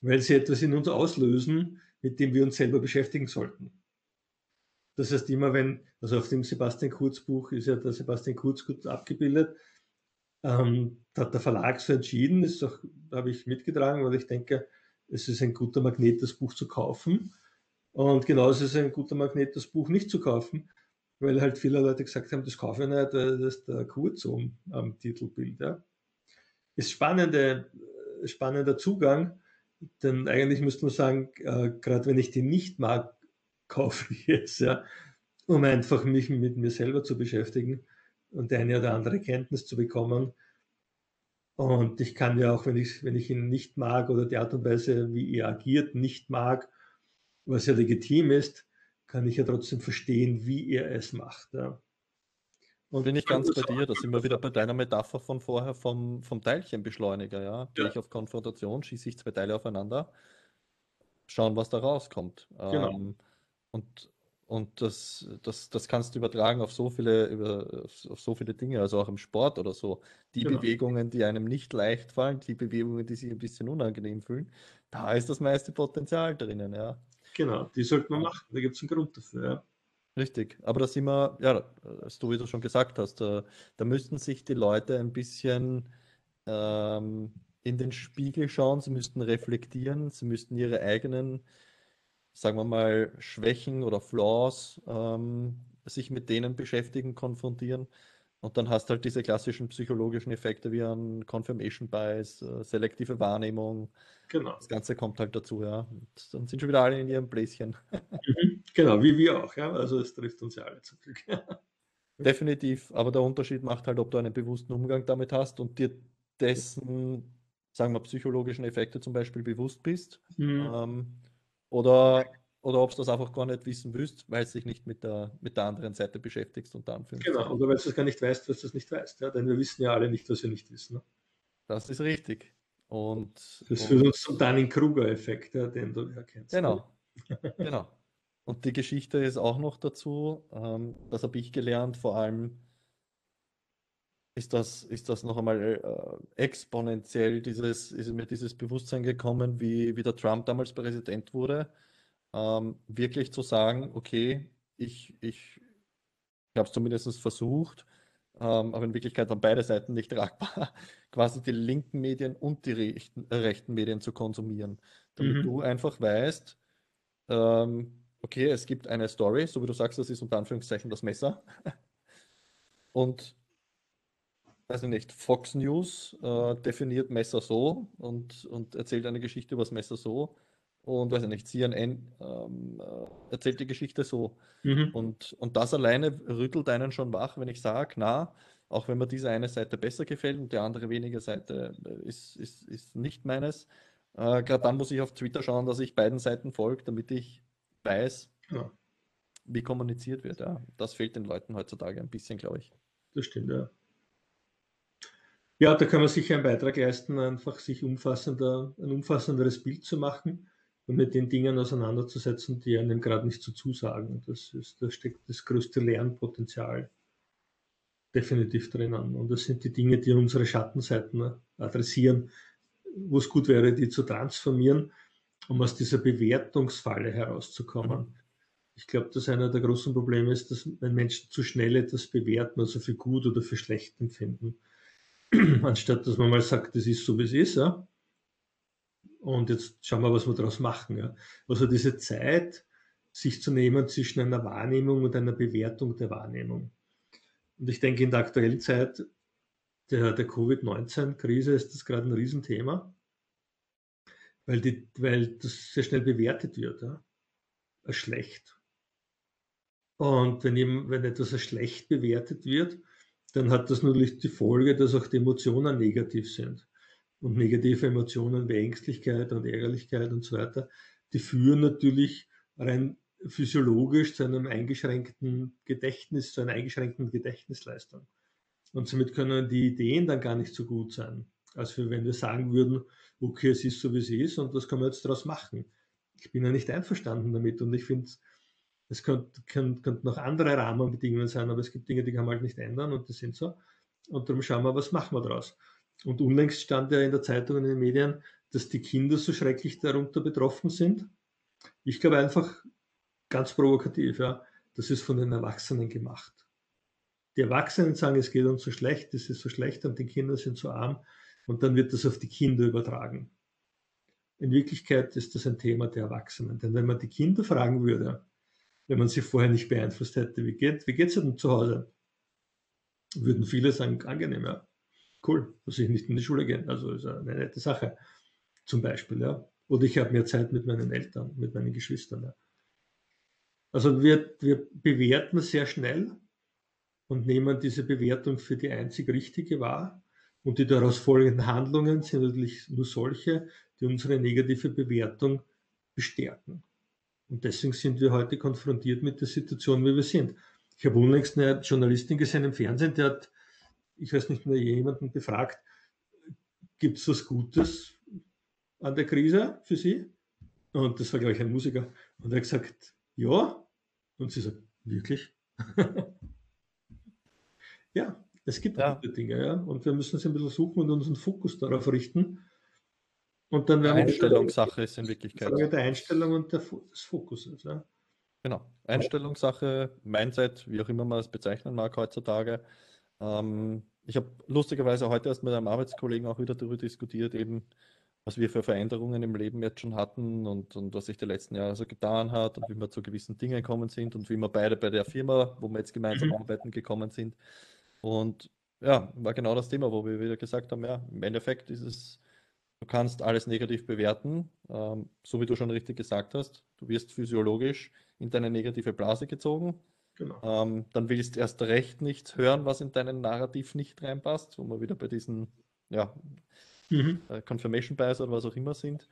weil sie etwas in uns auslösen, mit dem wir uns selber beschäftigen sollten. Das heißt, immer wenn, also auf dem Sebastian Kurz Buch ist ja der Sebastian Kurz gut abgebildet, ähm, hat der Verlag so entschieden, das habe ich mitgetragen, weil ich denke, es ist ein guter Magnet, das Buch zu kaufen. Und genauso ist es ein guter Magnet, das Buch nicht zu kaufen, weil halt viele Leute gesagt haben, das kaufe ich nicht, das ist der Kurzum am Titelbild. Ja. Ist spannende, spannender Zugang, denn eigentlich müsste man sagen, äh, gerade wenn ich die nicht mag, kaufe ich es, ja, um einfach mich mit mir selber zu beschäftigen und eine oder andere Kenntnis zu bekommen. Und ich kann ja auch, wenn ich, wenn ich ihn nicht mag oder die Art und Weise, wie er agiert, nicht mag, was ja legitim ist, kann ich ja trotzdem verstehen, wie er es macht. Ja. Und bin ich ganz bei dir, da sind wir wieder bei deiner Metapher von vorher vom, vom Teilchenbeschleuniger, ja. Gehe ja. ich auf Konfrontation, schieße ich zwei Teile aufeinander, schauen, was da rauskommt. Genau. Ähm, und und das, das, das kannst du übertragen auf so viele, über, auf so viele Dinge, also auch im Sport oder so. Die genau. Bewegungen, die einem nicht leicht fallen, die Bewegungen, die sich ein bisschen unangenehm fühlen, da ist das meiste Potenzial drinnen, ja. Genau, die sollte man machen, da gibt es einen Grund dafür. Ja. Richtig, aber da sind wir, ja, als du wieder schon gesagt hast, da, da müssten sich die Leute ein bisschen ähm, in den Spiegel schauen, sie müssten reflektieren, sie müssten ihre eigenen, sagen wir mal, Schwächen oder Flaws ähm, sich mit denen beschäftigen, konfrontieren und dann hast du halt diese klassischen psychologischen Effekte wie ein Confirmation Bias, äh, selektive Wahrnehmung. Genau. Das Ganze kommt halt dazu, ja. Und dann sind schon wieder alle in ihrem Bläschen. Mhm. Genau, wie wir auch, ja. Also es trifft uns ja alle zum Glück. Definitiv, aber der Unterschied macht halt, ob du einen bewussten Umgang damit hast und dir dessen, sagen wir, psychologischen Effekte zum Beispiel bewusst bist. Mhm. Ähm, oder oder ob du das einfach gar nicht wissen willst, weil du dich nicht mit der, mit der anderen Seite beschäftigst. Und dann genau, oder weil du es gar nicht weißt, dass du es nicht weißt. Ja? Denn wir wissen ja alle nicht, was wir nicht wissen. Ne? Das ist richtig. Und, das führt uns zum Dunning-Kruger-Effekt, ja, den du erkennst. Genau. genau. Und die Geschichte ist auch noch dazu, ähm, das habe ich gelernt, vor allem ist das, ist das noch einmal äh, exponentiell, dieses, ist mir dieses Bewusstsein gekommen, wie, wie der Trump damals Präsident wurde ähm, wirklich zu sagen, okay, ich, ich habe es zumindest versucht, ähm, aber in Wirklichkeit haben beide Seiten nicht tragbar, quasi die linken Medien und die rechten, äh, rechten Medien zu konsumieren. Damit mhm. du einfach weißt, ähm, okay, es gibt eine Story, so wie du sagst, das ist unter Anführungszeichen das Messer. und weiß ich nicht, Fox News äh, definiert Messer so und, und erzählt eine Geschichte über das Messer so und weiß ich nicht, CNN ähm, äh, erzählt die Geschichte so. Mhm. Und, und das alleine rüttelt einen schon wach, wenn ich sage, na, auch wenn mir diese eine Seite besser gefällt und die andere weniger Seite äh, ist, ist, ist nicht meines. Äh, Gerade dann muss ich auf Twitter schauen, dass ich beiden Seiten folge, damit ich weiß, ja. wie kommuniziert wird. Ja. Das fehlt den Leuten heutzutage ein bisschen, glaube ich. Das stimmt, ja. Ja, da kann man sicher einen Beitrag leisten, einfach sich umfassender, ein umfassenderes Bild zu machen und mit den Dingen auseinanderzusetzen, die einem gerade nicht so zusagen. Das ist, da steckt das größte Lernpotenzial definitiv drinnen. Und das sind die Dinge, die unsere Schattenseiten adressieren, wo es gut wäre, die zu transformieren, um aus dieser Bewertungsfalle herauszukommen. Ich glaube, dass einer der großen Probleme ist, dass wenn Menschen zu schnell etwas bewerten, also für gut oder für schlecht empfinden, anstatt dass man mal sagt, das ist so, wie es ist. Ja? Und jetzt schauen wir, was wir daraus machen. Ja? Also diese Zeit, sich zu nehmen zwischen einer Wahrnehmung und einer Bewertung der Wahrnehmung. Und ich denke, in der aktuellen Zeit der, der Covid-19-Krise ist das gerade ein Riesenthema, weil, die, weil das sehr schnell bewertet wird ja, als schlecht. Und wenn, eben, wenn etwas als schlecht bewertet wird, dann hat das natürlich die Folge, dass auch die Emotionen negativ sind. Und negative Emotionen wie Ängstlichkeit und Ärgerlichkeit und so weiter, die führen natürlich rein physiologisch zu einem eingeschränkten Gedächtnis, zu einer eingeschränkten Gedächtnisleistung. Und somit können die Ideen dann gar nicht so gut sein, als wenn wir sagen würden, okay, es ist so, wie es ist und was kann man jetzt daraus machen? Ich bin ja nicht einverstanden damit und ich finde, es könnten könnt, könnt noch andere Rahmenbedingungen sein, aber es gibt Dinge, die kann man halt nicht ändern und die sind so. Und darum schauen wir, was machen wir daraus. Und unlängst stand ja in der Zeitung und in den Medien, dass die Kinder so schrecklich darunter betroffen sind. Ich glaube einfach, ganz provokativ, ja, das ist von den Erwachsenen gemacht. Die Erwachsenen sagen, es geht uns so schlecht, es ist so schlecht und die Kinder sind so arm und dann wird das auf die Kinder übertragen. In Wirklichkeit ist das ein Thema der Erwachsenen, denn wenn man die Kinder fragen würde, wenn man sie vorher nicht beeinflusst hätte, wie geht wie geht's denn zu Hause? Würden viele sagen, angenehm, ja. Cool, dass ich nicht in die Schule gehe. Also ist eine nette Sache. Zum Beispiel, ja. Oder ich habe mehr Zeit mit meinen Eltern, mit meinen Geschwistern. Ja. Also wir, wir bewerten sehr schnell und nehmen diese Bewertung für die einzig richtige wahr. Und die daraus folgenden Handlungen sind natürlich nur solche, die unsere negative Bewertung bestärken. Und deswegen sind wir heute konfrontiert mit der Situation, wie wir sind. Ich habe unlängst eine Journalistin gesehen im Fernsehen, die hat, ich weiß nicht mehr, jemanden befragt, gibt es was Gutes an der Krise für Sie? Und das war, glaube ich, ein Musiker. Und er hat gesagt, ja. Und sie sagt, wirklich? ja, es gibt ja. gute Dinge, ja. Und wir müssen sie ein bisschen suchen und unseren Fokus darauf richten. Und dann werden Einstellungssache ist in Wirklichkeit. Frage der Einstellung und der, des Fokuses, ja. Genau. Einstellungssache, Mindset, wie auch immer man es bezeichnen mag heutzutage. Ähm, ich habe lustigerweise heute erst mit einem Arbeitskollegen auch wieder darüber diskutiert, eben was wir für Veränderungen im Leben jetzt schon hatten und, und was sich die letzten Jahre so getan hat und wie wir zu gewissen Dingen gekommen sind und wie wir beide bei der Firma, wo wir jetzt gemeinsam mhm. arbeiten, gekommen sind. Und ja, war genau das Thema, wo wir wieder gesagt haben, ja, im Endeffekt ist es, du kannst alles negativ bewerten, ähm, so wie du schon richtig gesagt hast. Du wirst physiologisch in deine negative Blase gezogen. Genau. Ähm, dann willst du erst recht nichts hören, was in deinen Narrativ nicht reinpasst, wo wir wieder bei diesen ja, mhm. äh, Confirmation Bias oder was auch immer sind.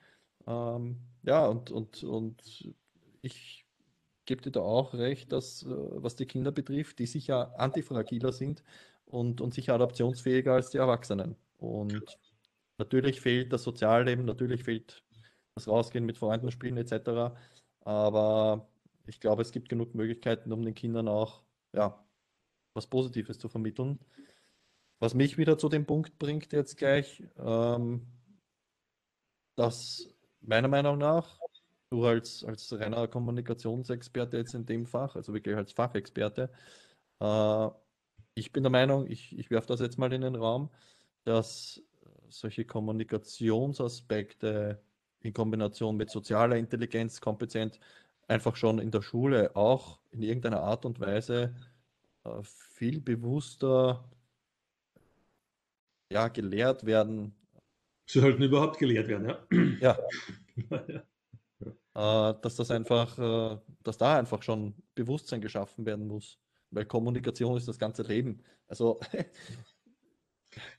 Ähm, ja, und, und, und ich gebe dir da auch recht, dass, äh, was die Kinder betrifft, die sicher antifragiler sind und, und sicher adaptionsfähiger als die Erwachsenen. Und natürlich fehlt das Sozialleben, natürlich fehlt das Rausgehen mit Freunden spielen etc. Aber ich glaube, es gibt genug Möglichkeiten, um den Kindern auch ja, was Positives zu vermitteln. Was mich wieder zu dem Punkt bringt jetzt gleich, ähm, dass meiner Meinung nach du als, als reiner Kommunikationsexperte jetzt in dem Fach, also wirklich als Fachexperte, äh, ich bin der Meinung, ich, ich werfe das jetzt mal in den Raum, dass solche Kommunikationsaspekte in Kombination mit sozialer Intelligenz, Kompetenz einfach schon in der Schule auch in irgendeiner Art und Weise äh, viel bewusster ja, gelehrt werden. Sie sollten überhaupt gelehrt werden, ja. Ja. ja. äh, dass das einfach, äh, dass da einfach schon Bewusstsein geschaffen werden muss. Weil Kommunikation ist das ganze Leben. Also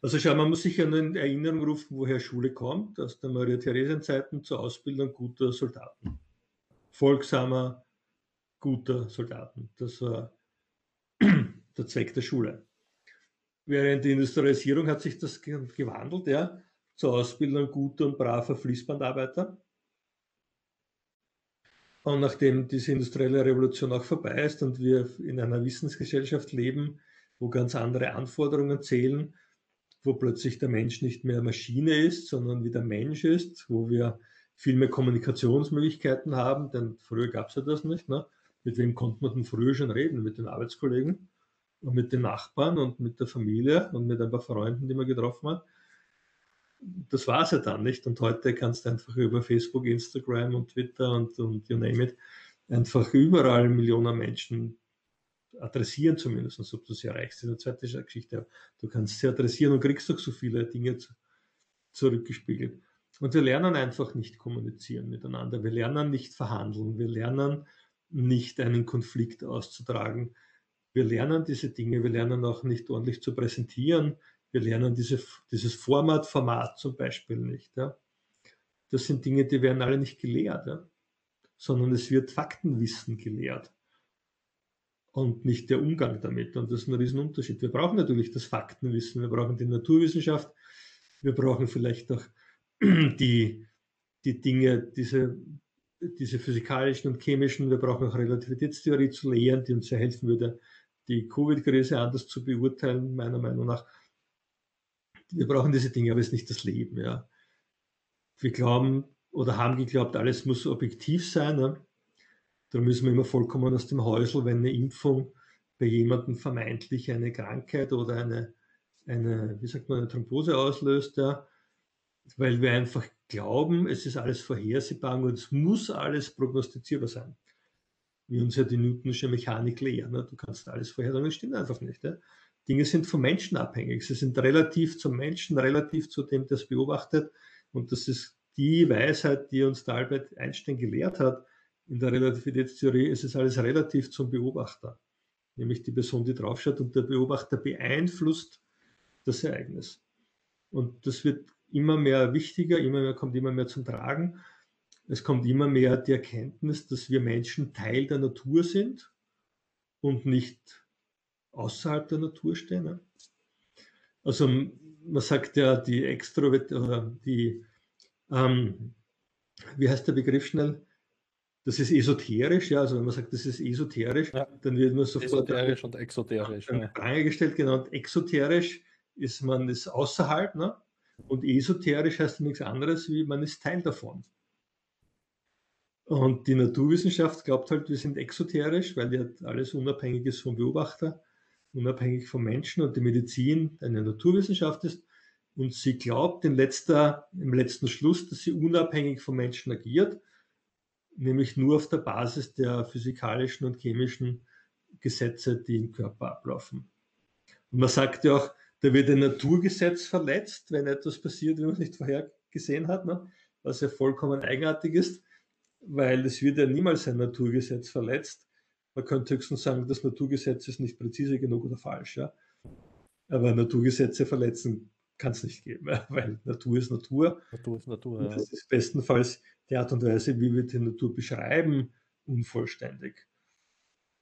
Also schau, man muss sich ja nur in Erinnerung rufen, woher Schule kommt, aus der Maria-Theresien-Zeiten zur Ausbildung guter Soldaten. Folgsamer, guter Soldaten. Das war der Zweck der Schule. Während der Industrialisierung hat sich das gewandelt, ja, zur Ausbildung guter und braver Fließbandarbeiter. Und nachdem diese industrielle Revolution auch vorbei ist und wir in einer Wissensgesellschaft leben, wo ganz andere Anforderungen zählen, wo plötzlich der Mensch nicht mehr Maschine ist, sondern wie der Mensch ist, wo wir viel mehr Kommunikationsmöglichkeiten haben, denn früher gab es ja das nicht. Ne? Mit wem konnte man denn früher schon reden? Mit den Arbeitskollegen und mit den Nachbarn und mit der Familie und mit ein paar Freunden, die man getroffen hat. Das war es ja dann nicht. Und heute kannst du einfach über Facebook, Instagram und Twitter und, und you name it einfach überall Millionen Menschen adressieren zumindest, ob du sie erreichst, ist eine zweite Geschichte. Du kannst sie adressieren und kriegst doch so viele Dinge zu, zurückgespiegelt. Und wir lernen einfach nicht kommunizieren miteinander. Wir lernen nicht verhandeln. Wir lernen nicht einen Konflikt auszutragen. Wir lernen diese Dinge. Wir lernen auch nicht ordentlich zu präsentieren. Wir lernen diese, dieses Format, Format zum Beispiel nicht. Ja. Das sind Dinge, die werden alle nicht gelehrt, ja. sondern es wird Faktenwissen gelehrt und nicht der Umgang damit. Und das ist ein Riesenunterschied. Wir brauchen natürlich das Faktenwissen, wir brauchen die Naturwissenschaft, wir brauchen vielleicht auch die, die Dinge, diese, diese physikalischen und chemischen, wir brauchen auch Relativitätstheorie zu lehren, die uns sehr helfen würde, die Covid-Krise anders zu beurteilen, meiner Meinung nach. Wir brauchen diese Dinge, aber es ist nicht das Leben. Ja. Wir glauben oder haben geglaubt, alles muss objektiv sein. Ja. Da müssen wir immer vollkommen aus dem Häusl, wenn eine Impfung bei jemandem vermeintlich eine Krankheit oder eine, eine wie sagt man, eine Thrombose auslöst, ja, weil wir einfach glauben, es ist alles vorhersehbar und es muss alles prognostizierbar sein. Wie uns ja die Newtonische Mechanik lehren. Ne? Du kannst alles vorhersagen, das stimmt einfach nicht. Ja? Dinge sind vom Menschen abhängig. Sie sind relativ zum Menschen, relativ zu dem, der es beobachtet. Und das ist die Weisheit, die uns der Albert Einstein gelehrt hat, in der Relativitätstheorie ist es alles relativ zum Beobachter, nämlich die Person, die draufschaut und der Beobachter beeinflusst das Ereignis. Und das wird immer mehr wichtiger, immer mehr kommt immer mehr zum Tragen. Es kommt immer mehr die Erkenntnis, dass wir Menschen Teil der Natur sind und nicht außerhalb der Natur stehen. Also man sagt ja, die Extrovert die, ähm, wie heißt der Begriff schnell? Das ist esoterisch, ja, also wenn man sagt, das ist esoterisch, ja. dann wird man sofort esoterisch und exoterisch ja. gestellt, genau. Und exoterisch ist man ist außerhalb, ne? Und esoterisch heißt nichts anderes, wie man ist Teil davon. Und die Naturwissenschaft glaubt halt, wir sind exoterisch, weil die halt alles unabhängig ist vom Beobachter, unabhängig vom Menschen und die Medizin eine Naturwissenschaft ist. Und sie glaubt in letzter, im letzten Schluss, dass sie unabhängig vom Menschen agiert nämlich nur auf der Basis der physikalischen und chemischen Gesetze, die im Körper ablaufen. Und man sagt ja auch, da wird ein Naturgesetz verletzt, wenn etwas passiert, wie man es nicht vorhergesehen hat, ne? was ja vollkommen eigenartig ist, weil es wird ja niemals ein Naturgesetz verletzt. Man könnte höchstens sagen, das Naturgesetz ist nicht präzise genug oder falsch. Ja? Aber Naturgesetze verletzen kann es nicht geben, weil Natur ist Natur. Natur ist Natur. Ja. Das ist bestenfalls die Art und Weise, wie wir die Natur beschreiben, unvollständig.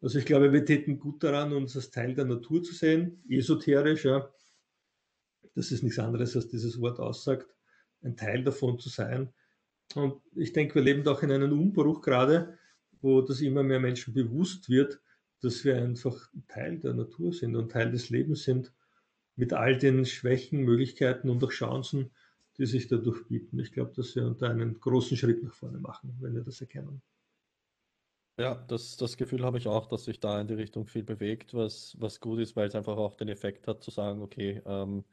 Also ich glaube, wir täten gut daran, uns als Teil der Natur zu sehen, esoterisch, ja. Das ist nichts anderes, als dieses Wort aussagt, ein Teil davon zu sein. Und ich denke, wir leben doch in einem Umbruch gerade, wo das immer mehr Menschen bewusst wird, dass wir einfach Teil der Natur sind und Teil des Lebens sind mit all den Schwächen, Möglichkeiten und auch Chancen, die sich dadurch bieten. Ich glaube, dass wir unter einen großen Schritt nach vorne machen, wenn wir das erkennen. Ja, das, das Gefühl habe ich auch, dass sich da in die Richtung viel bewegt, was, was gut ist, weil es einfach auch den Effekt hat zu sagen, okay, ähm,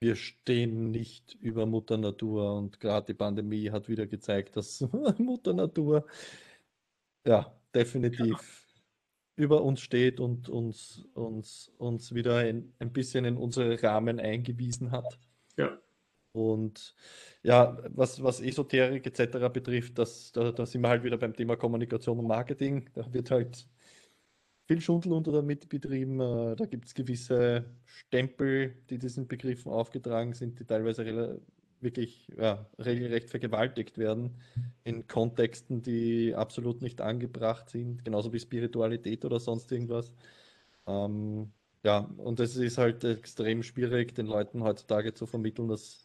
wir stehen nicht über Mutter Natur und gerade die Pandemie hat wieder gezeigt, dass Mutter Natur ja definitiv über uns steht und uns, uns, uns wieder ein, ein bisschen in unsere Rahmen eingewiesen hat. Ja. Und ja, was, was Esoterik etc. betrifft, das, da, da sind wir halt wieder beim Thema Kommunikation und Marketing. Da wird halt viel Schundel unter damit betrieben. Äh, da gibt es gewisse Stempel, die diesen Begriffen aufgetragen sind, die teilweise wirklich ja, regelrecht vergewaltigt werden in Kontexten, die absolut nicht angebracht sind, genauso wie Spiritualität oder sonst irgendwas. Ähm, ja, und es ist halt extrem schwierig, den Leuten heutzutage zu vermitteln, dass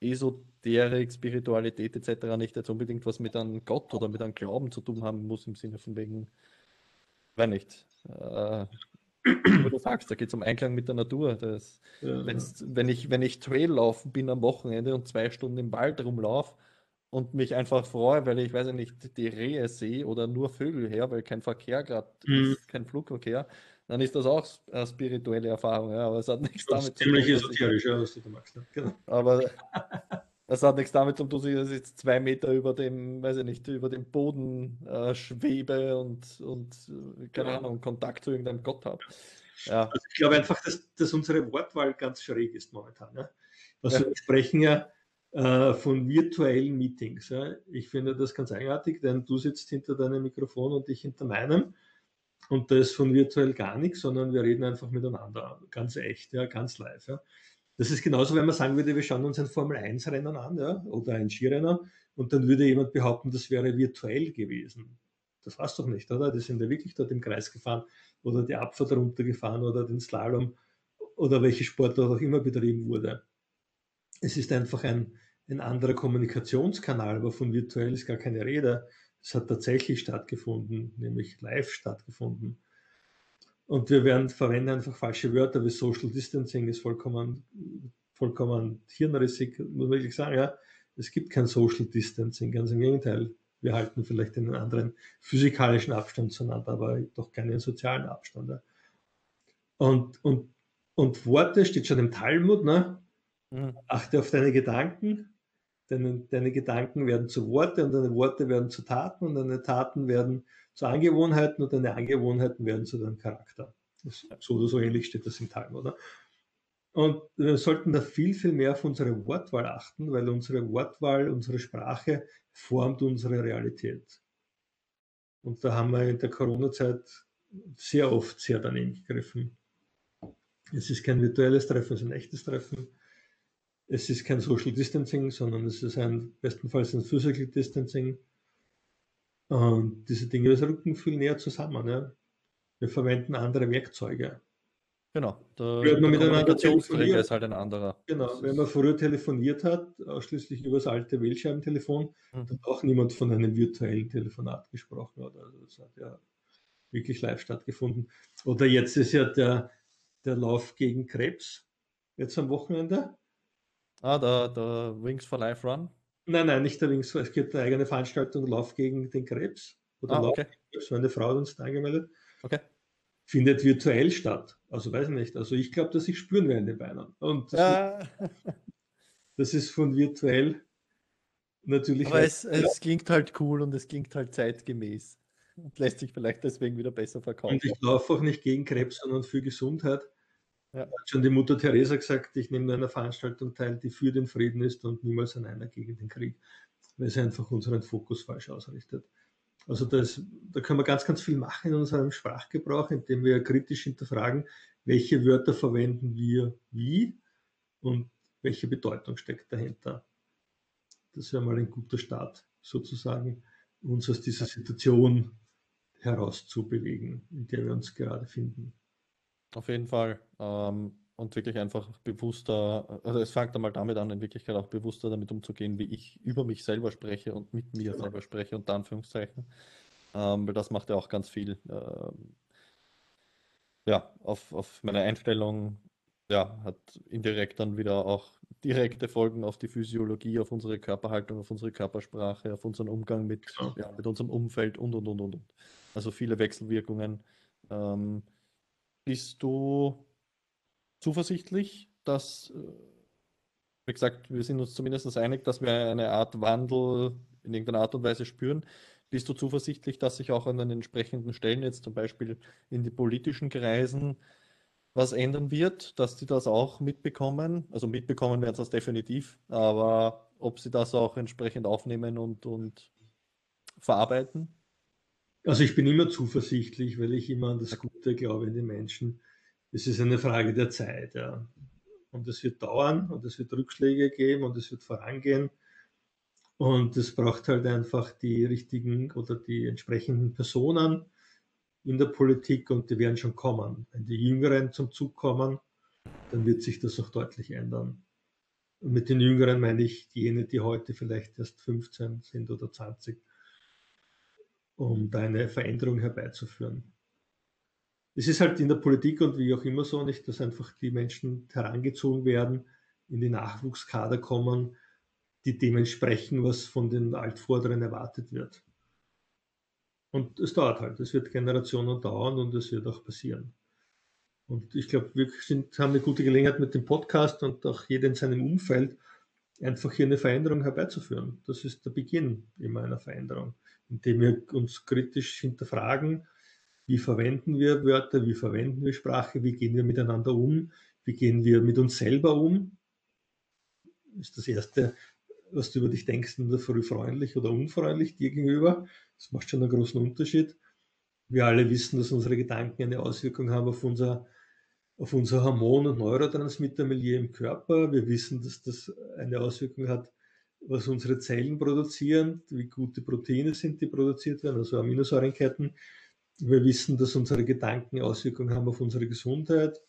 Esoterik, Spiritualität etc. nicht jetzt unbedingt was mit einem Gott oder mit einem Glauben zu tun haben muss, im Sinne von wegen, wenn nicht. Äh, wie du sagst, da geht es um Einklang mit der Natur. Das, ja. wenn, ich, wenn ich Trail laufen bin am Wochenende und zwei Stunden im Wald rumlaufe und mich einfach freue, weil ich weiß nicht, die Rehe sehe oder nur Vögel her, weil kein Verkehr gerade mhm. ist, kein Flugverkehr, dann ist das auch eine spirituelle Erfahrung. Ja, aber es hat nichts damit zu tun. Ziemlich esoterisch, ja, was du magst. Ne? Genau. Aber das hat nichts damit zu tun, dass ich jetzt zwei Meter über dem, weiß ich nicht, über dem Boden äh, schwebe und, und äh, keine ja. Ahnung, Kontakt zu irgendeinem Gott habe. Ja. Also ich glaube einfach, dass, dass unsere Wortwahl ganz schräg ist momentan. Ne? Also ja. wir sprechen ja äh, von virtuellen Meetings. Ja? Ich finde das ganz eigenartig, denn du sitzt hinter deinem Mikrofon und ich hinter meinem. Und da ist von virtuell gar nichts, sondern wir reden einfach miteinander, ganz echt, ja, ganz live. Ja. Das ist genauso, wenn man sagen würde, wir schauen uns ein Formel-1-Rennen an ja, oder ein Skirennen und dann würde jemand behaupten, das wäre virtuell gewesen. Das war's doch nicht, oder? Die sind ja wirklich dort im Kreis gefahren oder die Abfahrt runtergefahren oder den Slalom oder welche Sportart auch immer betrieben wurde. Es ist einfach ein, ein anderer Kommunikationskanal, aber von virtuell ist gar keine Rede. Es hat tatsächlich stattgefunden, nämlich live stattgefunden. Und wir werden verwenden einfach falsche Wörter wie Social Distancing ist vollkommen, vollkommen hirnrissig, muss man wirklich sagen. Ja, es gibt kein Social Distancing, ganz im Gegenteil. Wir halten vielleicht einen anderen physikalischen Abstand zueinander, aber doch keinen sozialen Abstand. Ja. Und, und, und Worte steht schon im Talmud, ne? Mhm. achte auf deine Gedanken, Deine, deine Gedanken werden zu Worte und deine Worte werden zu Taten und deine Taten werden zu Angewohnheiten und deine Angewohnheiten werden zu deinem Charakter. So oder so ähnlich steht das im Time, oder? Und wir sollten da viel, viel mehr auf unsere Wortwahl achten, weil unsere Wortwahl, unsere Sprache formt unsere Realität. Und da haben wir in der Corona-Zeit sehr oft sehr daneben gegriffen. Es ist kein virtuelles Treffen, es ist ein echtes Treffen es ist kein Social Distancing, sondern es ist ein bestenfalls ein Physical Distancing. Und diese Dinge rücken viel näher zusammen. Ja. Wir verwenden andere Werkzeuge. Genau, der, der Kommunikationsträger ist halt ein anderer. Genau, wenn man früher telefoniert hat, ausschließlich über das alte Wählscheibentelefon, mhm. hat auch niemand von einem virtuellen Telefonat gesprochen. Oder? Also das hat ja wirklich live stattgefunden. Oder jetzt ist ja der, der Lauf gegen Krebs, jetzt am Wochenende. Ah, der, der Wings for Life Run? Nein, nein, nicht der Wings for Es gibt eine eigene Veranstaltung, Lauf gegen den Krebs. Oder ah, Lauf okay. gegen Krebs, meine Frau hat uns da angemeldet. Okay. Findet virtuell statt. Also weiß ich nicht. Also ich glaube, dass ich spüren werde in den Beinen. Und das, ja. ist, das ist von virtuell natürlich. Aber es, es klingt halt cool und es klingt halt zeitgemäß. Und lässt sich vielleicht deswegen wieder besser verkaufen. Und ich laufe auch nicht gegen Krebs, sondern für Gesundheit. Ja. Hat schon die Mutter Teresa gesagt, ich nehme an einer Veranstaltung teil, die für den Frieden ist und niemals an einer gegen den Krieg, weil sie einfach unseren Fokus falsch ausrichtet. Also das, da können wir ganz, ganz viel machen in unserem Sprachgebrauch, indem wir kritisch hinterfragen, welche Wörter verwenden wir wie und welche Bedeutung steckt dahinter. Das wäre mal ein guter Start, sozusagen, uns aus dieser Situation herauszubewegen, in der wir uns gerade finden. Auf jeden Fall. Ähm, und wirklich einfach bewusster, also es fängt einmal damit an, in Wirklichkeit auch bewusster damit umzugehen, wie ich über mich selber spreche und mit mir selber spreche, unter Anführungszeichen. Ähm, weil das macht ja auch ganz viel. Ähm, ja, auf, auf meine Einstellung, ja, hat indirekt dann wieder auch direkte Folgen auf die Physiologie, auf unsere Körperhaltung, auf unsere Körpersprache, auf unseren Umgang mit, ja, mit unserem Umfeld und und und und und. Also viele Wechselwirkungen. Ähm, bist du zuversichtlich, dass, äh, wie gesagt, wir sind uns zumindest einig, dass wir eine Art Wandel in irgendeiner Art und Weise spüren. Bist du zuversichtlich, dass sich auch an den entsprechenden Stellen, jetzt zum Beispiel in die politischen Kreisen, was ändern wird, dass die das auch mitbekommen. Also mitbekommen werden sie das definitiv, aber ob sie das auch entsprechend aufnehmen und, und verarbeiten? Also ich bin immer zuversichtlich, weil ich immer an das Gute glaube in den Menschen. Es ist eine Frage der Zeit. Ja. Und es wird dauern und es wird Rückschläge geben und es wird vorangehen. Und es braucht halt einfach die richtigen oder die entsprechenden Personen in der Politik und die werden schon kommen. Wenn die Jüngeren zum Zug kommen, dann wird sich das auch deutlich ändern. Und mit den Jüngeren meine ich jene, die heute vielleicht erst 15 sind oder 20 um da eine Veränderung herbeizuführen. Es ist halt in der Politik und wie auch immer so nicht, dass einfach die Menschen herangezogen werden, in die Nachwuchskader kommen, die dementsprechend, was von den Altvorderen erwartet wird. Und es dauert halt, es wird Generationen dauern und es wird auch passieren. Und ich glaube, wir sind, haben eine gute Gelegenheit mit dem Podcast und auch jeder in seinem Umfeld einfach hier eine Veränderung herbeizuführen. Das ist der Beginn immer einer Veränderung indem wir uns kritisch hinterfragen, wie verwenden wir Wörter, wie verwenden wir Sprache, wie gehen wir miteinander um, wie gehen wir mit uns selber um. Ist das Erste, was du über dich denkst, in der Früh freundlich oder unfreundlich dir gegenüber. Das macht schon einen großen Unterschied. Wir alle wissen, dass unsere Gedanken eine Auswirkung haben auf unser, auf unser Hormon- und Neurotransmittermilieu im Körper. Wir wissen, dass das eine Auswirkung hat was unsere Zellen produzieren, wie gute Proteine sind, die produziert werden, also Aminosäurenketten. Wir wissen, dass unsere Gedanken Auswirkungen haben auf unsere Gesundheit.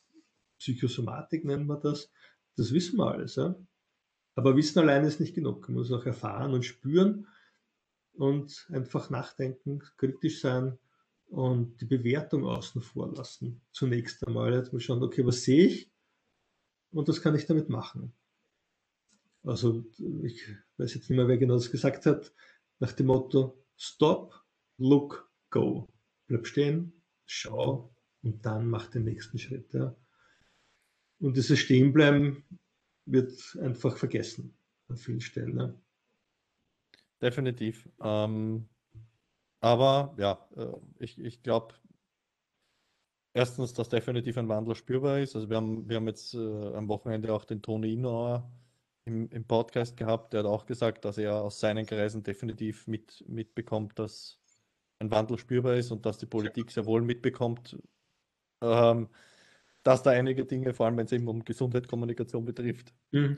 Psychosomatik nennen wir das. Das wissen wir alles. Ja? Aber Wissen allein ist nicht genug. Man muss auch erfahren und spüren und einfach nachdenken, kritisch sein und die Bewertung außen vor lassen. Zunächst einmal jetzt mal schauen, okay, was sehe ich und was kann ich damit machen. Also ich weiß jetzt nicht mehr, wer genau das gesagt hat, nach dem Motto Stop, Look, Go. Bleib stehen, schau und dann mach den nächsten Schritt. Ja. Und dieses Stehenbleiben wird einfach vergessen an vielen Stellen. Ja. Definitiv. Ähm, aber ja, äh, ich, ich glaube, erstens, dass definitiv ein Wandel spürbar ist. Also wir haben, wir haben jetzt äh, am Wochenende auch den Toni Inauer im, im Podcast gehabt, der hat auch gesagt, dass er aus seinen Kreisen definitiv mit, mitbekommt, dass ein Wandel spürbar ist und dass die Politik sehr wohl mitbekommt, ähm, dass da einige Dinge, vor allem wenn es eben um Gesundheit, Kommunikation betrifft, mhm.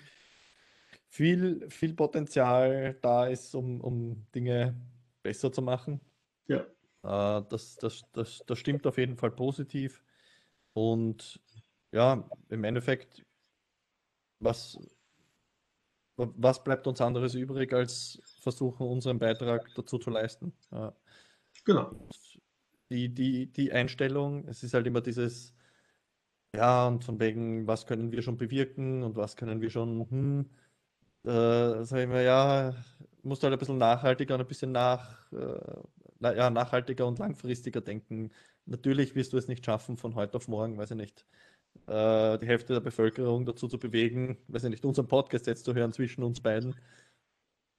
viel, viel Potenzial da ist, um, um Dinge besser zu machen. Ja. Äh, das, das, das, das stimmt auf jeden Fall positiv. Und ja, im Endeffekt, was, was bleibt uns anderes übrig, als versuchen, unseren Beitrag dazu zu leisten? Genau. Die, die, die Einstellung, es ist halt immer dieses, ja, und von wegen, was können wir schon bewirken und was können wir schon, hm, äh, sagen wir, ja, musst halt ein bisschen nachhaltiger und ein bisschen nach, äh, ja, nachhaltiger und langfristiger denken. Natürlich wirst du es nicht schaffen von heute auf morgen, weiß ich nicht, äh, die Hälfte der Bevölkerung dazu zu bewegen, weiß ich nicht, unseren Podcast jetzt zu hören zwischen uns beiden.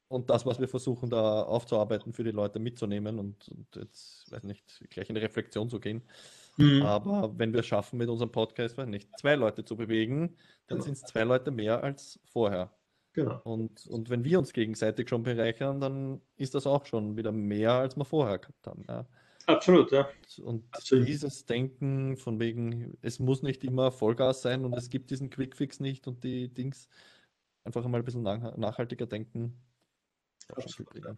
Und das, was wir versuchen, da aufzuarbeiten, für die Leute mitzunehmen und, und jetzt, weiß nicht, gleich in die Reflexion zu gehen. Mhm. Aber wenn wir es schaffen, mit unserem Podcast, weiß nicht, zwei Leute zu bewegen, dann genau. sind es zwei Leute mehr als vorher. Genau. Und, und wenn wir uns gegenseitig schon bereichern, dann ist das auch schon wieder mehr, als wir vorher gehabt haben. Ja. Absolut, ja. Und Absolut. dieses Denken von wegen, es muss nicht immer Vollgas sein und es gibt diesen Quickfix nicht und die Dings, einfach einmal ein bisschen nachhaltiger denken. Absolut. Ja.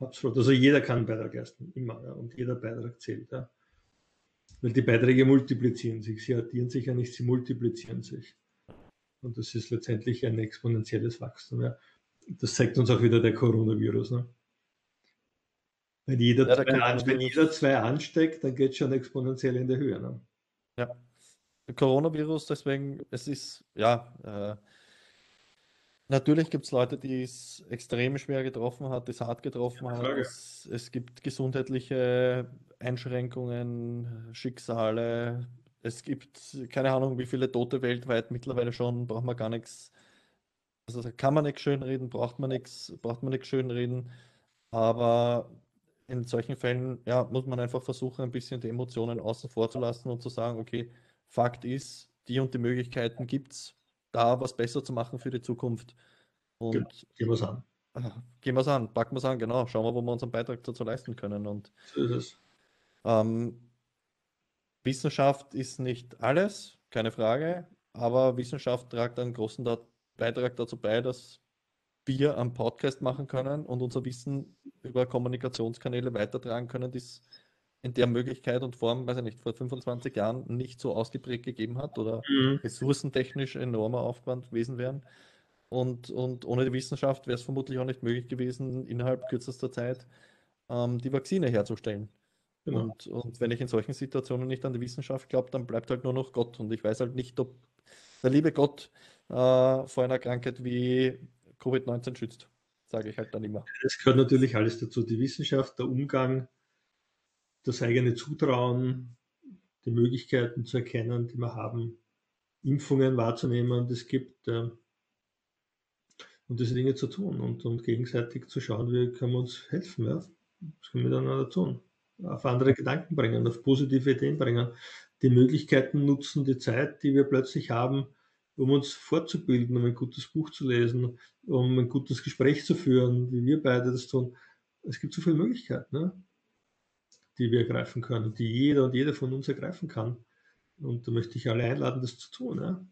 Absolut. Also jeder kann einen Beitrag leisten, immer. Ja. Und jeder Beitrag zählt. Ja. Weil die Beiträge multiplizieren sich. Sie addieren sich ja nicht, sie multiplizieren sich. Und das ist letztendlich ein exponentielles Wachstum. Ja. Das zeigt uns auch wieder der Coronavirus. Ne? Wenn jeder, ja, zwei, an, wenn jeder zwei ansteckt, dann geht es schon exponentiell in der Höhe. Ne? Ja. Coronavirus, deswegen, es ist, ja, äh, natürlich gibt es Leute, die es extrem schwer getroffen hat, die es hart getroffen ja, hat. Es, es gibt gesundheitliche Einschränkungen, Schicksale. Es gibt keine Ahnung, wie viele Tote weltweit mittlerweile schon, braucht man gar nichts. Also kann man nichts schönreden, braucht man nichts, braucht man nichts schönreden. Aber in solchen Fällen ja, muss man einfach versuchen, ein bisschen die Emotionen außen vor zu lassen und zu sagen, okay, Fakt ist, die und die Möglichkeiten gibt es, da was besser zu machen für die Zukunft. Und genau. gehen wir es an. Gehen wir es an, packen wir es an, genau. Schauen wir, wo wir unseren Beitrag dazu leisten können. Und, so ist es. Ähm, Wissenschaft ist nicht alles, keine Frage, aber Wissenschaft tragt einen großen Beitrag dazu bei, dass wir am Podcast machen können und unser Wissen über Kommunikationskanäle weitertragen können, die es in der Möglichkeit und Form, weiß ich nicht, vor 25 Jahren nicht so ausgeprägt gegeben hat oder mhm. ressourcentechnisch enormer Aufwand gewesen wären. Und, und ohne die Wissenschaft wäre es vermutlich auch nicht möglich gewesen, innerhalb kürzester Zeit ähm, die Vakzine herzustellen. Genau. Und, und wenn ich in solchen Situationen nicht an die Wissenschaft glaube, dann bleibt halt nur noch Gott. Und ich weiß halt nicht, ob der liebe Gott äh, vor einer Krankheit wie Covid-19 schützt, sage ich halt dann immer. Es gehört natürlich alles dazu. Die Wissenschaft, der Umgang, das eigene Zutrauen, die Möglichkeiten zu erkennen, die wir haben, Impfungen wahrzunehmen, das gibt äh, und diese Dinge zu tun und, und gegenseitig zu schauen, wie können wir uns helfen, ja? was können wir miteinander tun, auf andere Gedanken bringen, auf positive Ideen bringen, die Möglichkeiten nutzen, die Zeit, die wir plötzlich haben, um uns fortzubilden, um ein gutes Buch zu lesen, um ein gutes Gespräch zu führen, wie wir beide das tun. Es gibt so viele Möglichkeiten, ne? die wir ergreifen können, die jeder und jeder von uns ergreifen kann. Und da möchte ich alle einladen, das zu tun. Ja?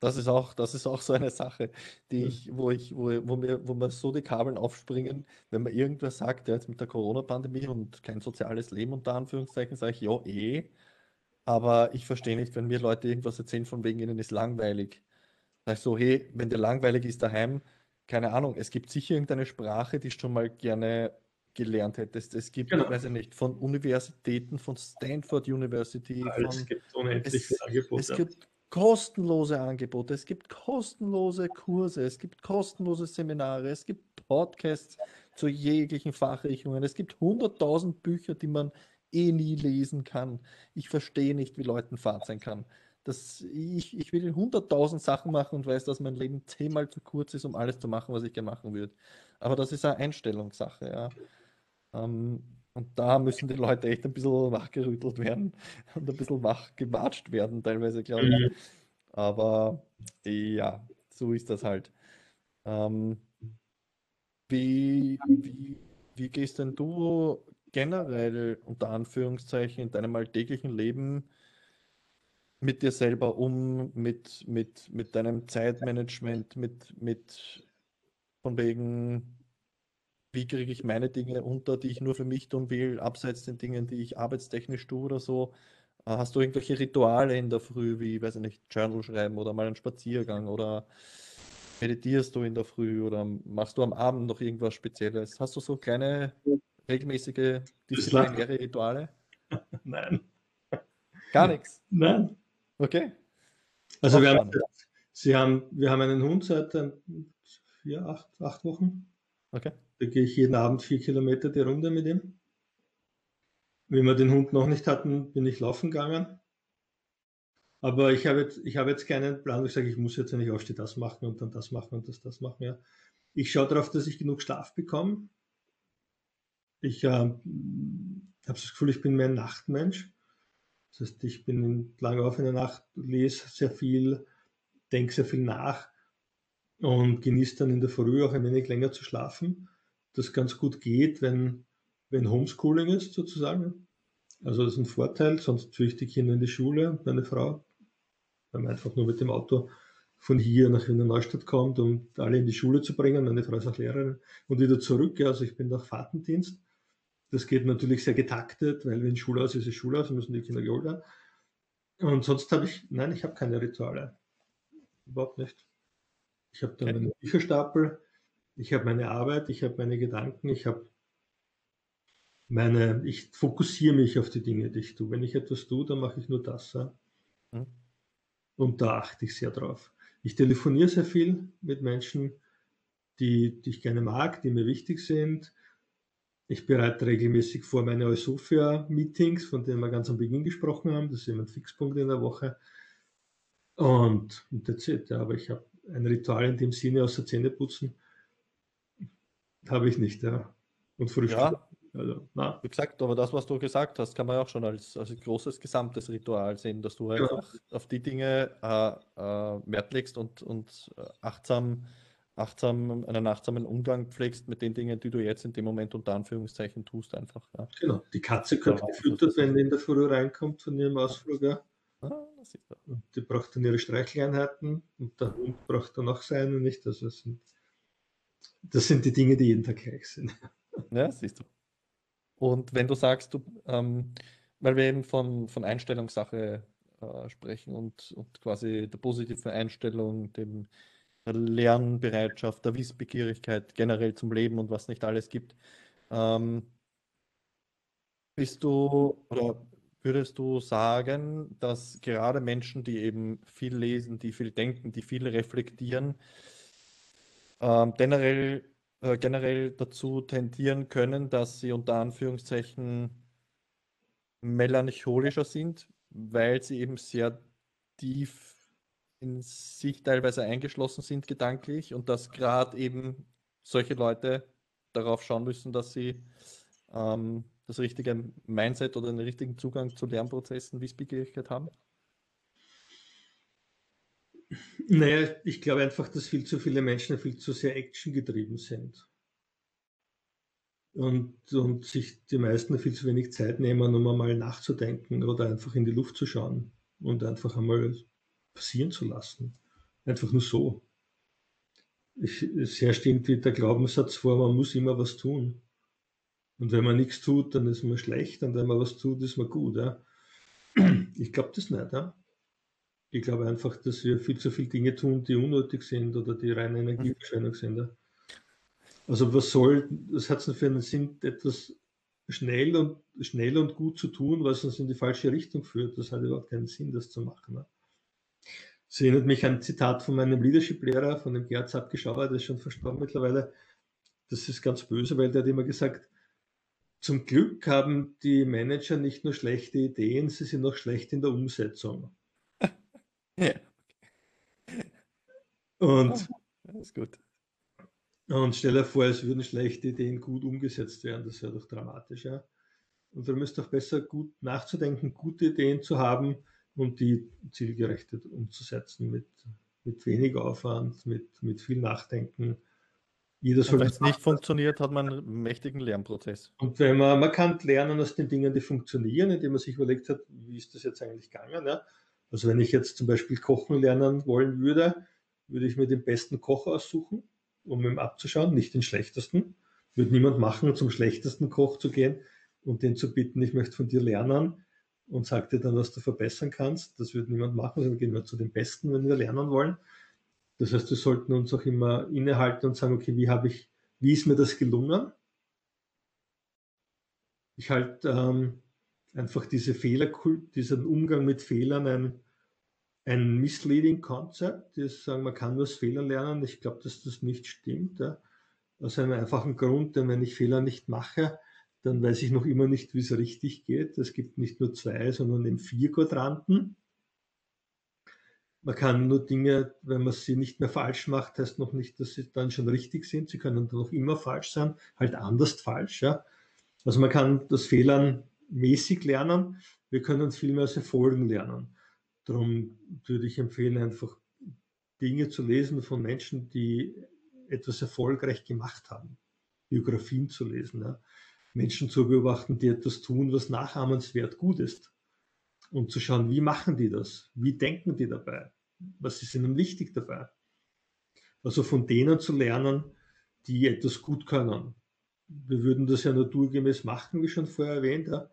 Das ist auch, das ist auch so eine Sache, die ich, wo ich, wo, wo mir, wo mir so die Kabeln aufspringen, wenn man irgendwas sagt, ja, jetzt mit der Corona-Pandemie und kein soziales Leben unter Anführungszeichen, sage ich, ja, eh. Aber ich verstehe nicht, wenn mir Leute irgendwas erzählen, von wegen ihnen ist langweilig. Sag ich so, hey, wenn dir langweilig ist daheim, keine Ahnung, es gibt sicher irgendeine Sprache, die schon mal gerne gelernt hättest. Es gibt, genau. weiß ich nicht, von Universitäten, von Stanford University. Ja, von, es gibt unendlich es, Angebote. Es gibt kostenlose Angebote, es gibt kostenlose Kurse, es gibt kostenlose Seminare, es gibt Podcasts zu jeglichen Fachrichtungen, es gibt 100.000 Bücher, die man eh nie lesen kann. Ich verstehe nicht, wie Leuten Fahrt sein kann. Das, ich, ich will 100.000 Sachen machen und weiß, dass mein Leben zehnmal zu kurz ist, um alles zu machen, was ich gerne machen würde. Aber das ist eine Einstellungssache. Ja. Ähm, und da müssen die Leute echt ein bisschen wachgerüttelt werden und ein bisschen wach gewatscht werden, teilweise, glaube ich. Mhm. Aber ja, so ist das halt. Ähm, wie, wie, wie gehst denn du generell unter Anführungszeichen in deinem alltäglichen Leben mit dir selber um, mit, mit, mit deinem Zeitmanagement, mit, mit von wegen, wie kriege ich meine Dinge unter, die ich nur für mich tun will, abseits den Dingen, die ich arbeitstechnisch tue oder so. Äh, hast du irgendwelche Rituale in der Früh, wie, weiß ich nicht, Journal schreiben oder mal einen Spaziergang oder meditierst du in der Früh oder machst du am Abend noch irgendwas Spezielles? Hast du so kleine regelmäßige disziplinäre Rituale? Nein. Gar nichts? Nein. Okay. Also wir haben, Sie haben, wir haben einen Hund seit vier, acht, acht Wochen. Okay. Da gehe ich jeden Abend vier Kilometer die Runde mit ihm. Wenn wir den Hund noch nicht hatten, bin ich laufen gegangen. Aber ich habe jetzt, ich habe jetzt keinen Plan, ich sage, ich muss jetzt, wenn ich aufstehe, das machen und dann das machen und das, das machen. Ja. Ich schaue darauf, dass ich genug Schlaf bekomme. Ich äh, habe das Gefühl, ich bin mehr ein Nachtmensch. Das heißt, ich bin lange auf in der Nacht, lese sehr viel, denke sehr viel nach und genieße dann in der Früh auch ein wenig länger zu schlafen. Das ganz gut geht, wenn, wenn Homeschooling ist, sozusagen. Also das ist ein Vorteil, sonst führe ich die Kinder in die Schule, meine Frau, weil man einfach nur mit dem Auto von hier nach Wiener Neustadt kommt, um alle in die Schule zu bringen. Meine Frau ist auch Lehrerin und wieder zurück. Also ich bin nach Fahrtendienst. Das geht natürlich sehr getaktet, weil wenn Schulhaus ist, ist Schulhaus, müssen die Kinder geholt werden. Und sonst habe ich, nein, ich habe keine Rituale. Überhaupt nicht. Ich habe dann okay. meinen Bücherstapel, ich habe meine Arbeit, ich habe meine Gedanken, ich habe meine, ich fokussiere mich auf die Dinge, die ich tue. Wenn ich etwas tue, dann mache ich nur das. Ja? Mhm. Und da achte ich sehr drauf. Ich telefoniere sehr viel mit Menschen, die, die ich gerne mag, die mir wichtig sind. Ich bereite regelmäßig vor meine Eusofia-Meetings, von denen wir ganz am Beginn gesprochen haben. Das ist immer ein Fixpunkt in der Woche. Und, und that's it. Ja, aber ich habe ein Ritual in dem Sinne außer Zähne putzen, habe ich nicht. Ja. Und Frühstück. Ja, Also, na. Wie gesagt, aber das, was du gesagt hast, kann man auch schon als, als großes gesamtes Ritual sehen, dass du einfach ja. auf die Dinge äh, äh, Wert legst und, und äh, achtsam, achtsam, einen achtsamen Umgang pflegst mit den Dingen, die du jetzt in dem Moment unter Anführungszeichen tust, einfach. Ja. Genau, die Katze kommt gefüttert, wenn die in der Früh reinkommt von ihrem Ausflug. Ja. Ah, und die braucht dann ihre Streicheleinheiten und der Hund braucht dann auch seine nicht. Also das sind, das sind die Dinge, die jeden Tag gleich sind. Ja, siehst du. Und wenn du sagst, du, ähm, weil wir eben von, von Einstellungssache äh, sprechen und, und quasi der positiven Einstellung, dem, der Lernbereitschaft, der Wissbegierigkeit generell zum Leben und was nicht alles gibt, ähm, bist du oder würdest du sagen, dass gerade Menschen, die eben viel lesen, die viel denken, die viel reflektieren, ähm, generell äh, generell dazu tendieren können, dass sie unter Anführungszeichen melancholischer sind, weil sie eben sehr tief in sich teilweise eingeschlossen sind gedanklich und dass gerade eben solche Leute darauf schauen müssen, dass sie ähm, das richtige Mindset oder den richtigen Zugang zu Lernprozessen, Wissbegierigkeit haben? Naja, ich glaube einfach, dass viel zu viele Menschen viel zu sehr actiongetrieben sind. Und, und sich die meisten viel zu wenig Zeit nehmen, um einmal nachzudenken oder einfach in die Luft zu schauen und einfach einmal passieren zu lassen. Einfach nur so. Ich, es herrscht irgendwie der Glaubenssatz vor, man muss immer was tun. Und wenn man nichts tut, dann ist man schlecht und wenn man was tut, ist man gut. Ja? Ich glaube das nicht. Ja? Ich glaube einfach, dass wir viel zu viele Dinge tun, die unnötig sind oder die reine Energieverschwendung sind. Also was soll, das hat es für einen Sinn, etwas schnell und, schnell und gut zu tun, was uns in die falsche Richtung führt. Das hat überhaupt keinen Sinn, das zu machen. Ne? Das erinnert mich an ein Zitat von meinem Leadership-Lehrer, von dem Gerz Abgeschauer, der ist schon verstorben mittlerweile. Das ist ganz böse, weil der hat immer gesagt, zum Glück haben die Manager nicht nur schlechte Ideen, sie sind auch schlecht in der Umsetzung. Ja. Und, das ist gut. Und stell dir vor, es würden schlechte Ideen gut umgesetzt werden, das wäre doch dramatisch. Ja? Und da müsste auch besser gut nachzudenken, gute Ideen zu haben und die zielgerecht umzusetzen mit, mit wenig Aufwand, mit, mit viel Nachdenken. Jeder soll wenn es nicht funktioniert, hat man einen mächtigen Lernprozess. Und wenn man, man kann lernen aus den Dingen, die funktionieren, indem man sich überlegt hat, wie ist das jetzt eigentlich gegangen. Ja? Also wenn ich jetzt zum Beispiel kochen lernen wollen würde, würde ich mir den besten Koch aussuchen, um ihm abzuschauen, nicht den schlechtesten. Würde niemand machen, zum schlechtesten Koch zu gehen und den zu bitten, ich möchte von dir lernen und sag dir dann, was du verbessern kannst. Das würde niemand machen, sondern gehen wir zu den Besten, wenn wir lernen wollen. Das heißt, wir sollten uns auch immer innehalten und sagen, okay, wie habe ich, wie ist mir das gelungen? Ich halte ähm, einfach diese Fehler, diesen Umgang mit Fehlern ein, ein misleading Concept. Die sagen, man kann nur aus Fehlern lernen. Ich glaube, dass das nicht stimmt. Ja. Aus einem einfachen Grund, denn wenn ich Fehler nicht mache, dann weiß ich noch immer nicht, wie es richtig geht. Es gibt nicht nur zwei, sondern eben vier Quadranten. Man kann nur Dinge, wenn man sie nicht mehr falsch macht, heißt noch nicht, dass sie dann schon richtig sind. Sie können dann noch immer falsch sein, halt anders falsch. Ja. Also man kann das Fehlern mäßig lernen, wir können uns viel mehr aus Erfolgen lernen. Darum würde ich empfehlen, einfach Dinge zu lesen von Menschen, die etwas erfolgreich gemacht haben. Biografien zu lesen. Ja. Menschen zu beobachten, die etwas tun, was nachahmenswert gut ist. Und zu schauen, wie machen die das? Wie denken die dabei? Was ist ihnen wichtig dabei? Also von denen zu lernen, die etwas gut können. Wir würden das ja naturgemäß machen, wie schon vorher erwähnt. Ja.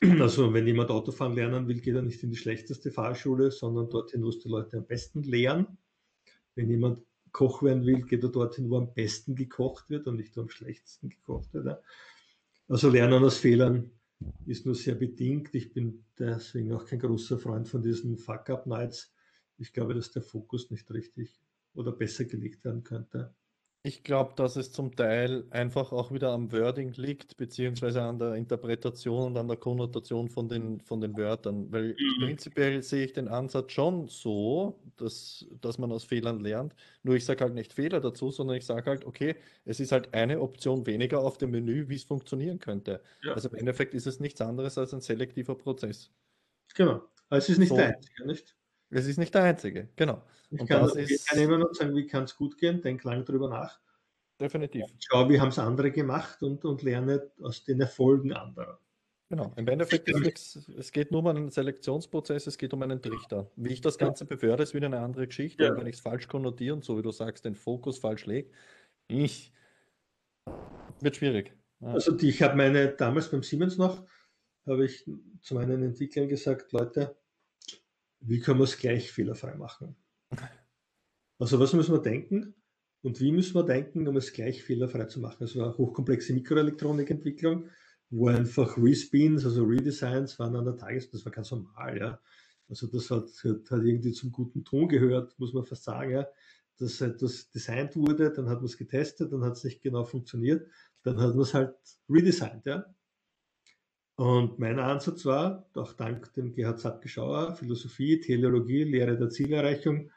Also wenn jemand Autofahren lernen will, geht er nicht in die schlechteste Fahrschule, sondern dorthin, wo es die Leute am besten lehren. Wenn jemand Koch werden will, geht er dorthin, wo am besten gekocht wird und nicht wo am schlechtesten gekocht wird. Also Lernen aus Fehlern ist nur sehr bedingt. Ich bin deswegen auch kein großer Freund von diesen Fuck-Up-Nights. Ich glaube, dass der Fokus nicht richtig oder besser gelegt werden könnte. Ich glaube, dass es zum Teil einfach auch wieder am Wording liegt, beziehungsweise an der Interpretation und an der Konnotation von den, von den Wörtern. Weil Mhm. prinzipiell sehe ich den Ansatz schon so, dass, dass man aus Fehlern lernt. Nur ich sage halt nicht Fehler dazu, sondern ich sage halt, okay, es ist halt eine Option weniger auf dem Menü, wie es funktionieren könnte. Ja. Also im Endeffekt ist es nichts anderes als ein selektiver Prozess. Genau. Aber es ist nicht So. der einzige, nicht? Es ist nicht der einzige, genau. Ich Und kann, ich kann immer noch sagen, wie kann es gut gehen, denk lang drüber nach. Definitiv. Schau, wie haben es andere gemacht und, und lerne aus den Erfolgen anderer. Genau, im Endeffekt ist nichts, es geht nur um einen Selektionsprozess, es geht um einen Trichter. Wie ich das Ganze bewerte, ist wieder eine andere Geschichte. Ja. Wenn ich es falsch konnotiere und so wie du sagst, den Fokus falsch lege, ich, wird schwierig. Ja. Also die, ich habe meine, damals beim Siemens noch, habe ich zu meinen Entwicklern gesagt, Leute, wie können wir es gleich fehlerfrei machen? Also was müssen wir denken und wie müssen wir denken, um es gleich fehlerfrei zu machen? Das war hochkomplexe Mikroelektronikentwicklung, wo einfach Respins, also Redesigns waren an der Tages, das war ganz normal, ja. Also das hat, hat, hat irgendwie zum guten Ton gehört, muss man fast sagen, ja. Dass etwas designt wurde, dann hat man es getestet, dann hat es nicht genau funktioniert, dann hat man es halt redesigned, ja. Und mein Ansatz war, auch dank dem Gerhard Zapke-Schauer, Philosophie, Teleologie, Lehre der Zielerreichung,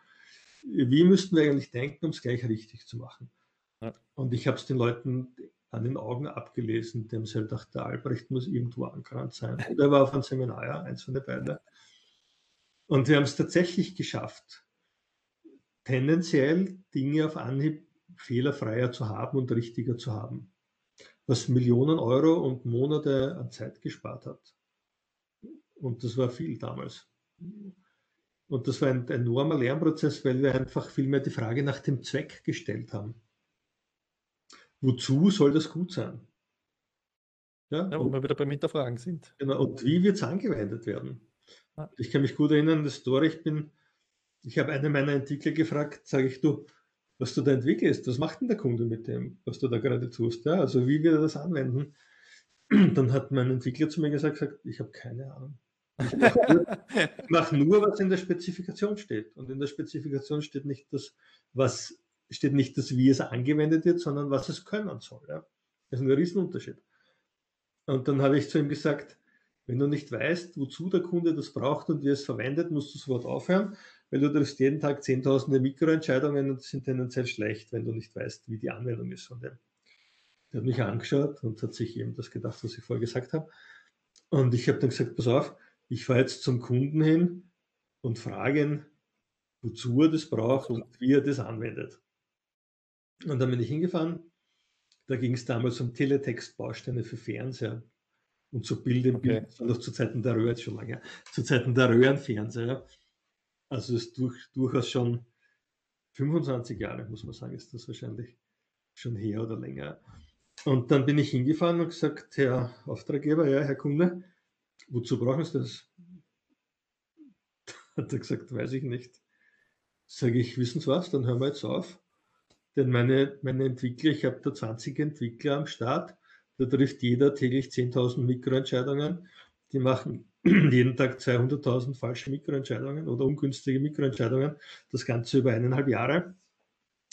wie müssten wir eigentlich denken, um es gleich richtig zu machen? Ja. Und ich habe es den Leuten an den Augen abgelesen, dem sie halt gedacht, der Albrecht muss irgendwo angerannt sein. Und er war auf einem Seminar, ja, eins von den beiden. Und wir haben es tatsächlich geschafft, tendenziell Dinge auf Anhieb fehlerfreier zu haben und richtiger zu haben was Millionen Euro und Monate an Zeit gespart hat. Und das war viel damals. Und das war ein enormer Lernprozess, weil wir einfach viel mehr die Frage nach dem Zweck gestellt haben. Wozu soll das gut sein? Ja, Ja, wo wir wieder beim Hinterfragen sind. Genau, und wie wird es angewendet werden? Ich kann mich gut erinnern, das Story, ich bin, ich habe einen meiner Entwickler gefragt, sage ich, du, was du da entwickelst, was macht denn der Kunde mit dem, was du da gerade tust? Ja? Also wie wird er das anwenden? Dann hat mein Entwickler zu mir gesagt, gesagt ich habe keine Ahnung. Ich mache nur, mach nur, was in der Spezifikation steht. Und in der Spezifikation steht nicht das, was steht nicht das, wie es angewendet wird, sondern was es können soll. Ja? Das ist ein Riesenunterschied. Und dann habe ich zu ihm gesagt, wenn du nicht weißt, wozu der Kunde das braucht und wie es verwendet, musst du sofort aufhören, weil du triffst jeden Tag zehntausende Mikroentscheidungen und sind tendenziell schlecht, wenn du nicht weißt, wie die Anwendung ist von dem. Der hat mich angeschaut und hat sich eben das gedacht, was ich vorher gesagt habe. Und ich habe dann gesagt, pass auf, ich fahre jetzt zum Kunden hin und frage ihn, wozu er das braucht und wie er das anwendet. Und dann bin ich hingefahren. Da ging es damals um Teletext-Bausteine für Fernseher und so Bilder im Okay. Bild, das war noch zu Zeiten der Röhren, schon lange, zu Zeiten der Röhrenfernseher. Also es ist durch, durchaus schon 25 Jahre, muss man sagen, ist das wahrscheinlich schon her oder länger. Und dann bin ich hingefahren und gesagt, Herr Auftraggeber, ja, Herr Kunde, wozu brauchen Sie das? Hat er gesagt, weiß ich nicht. Sage ich, wissen Sie was, dann hören wir jetzt auf. Denn meine, meine Entwickler, ich habe da 20 Entwickler am Start, da trifft jeder täglich 10.000 Mikroentscheidungen. Die machen jeden Tag 200.000 falsche Mikroentscheidungen oder ungünstige Mikroentscheidungen. Das Ganze über eineinhalb Jahre.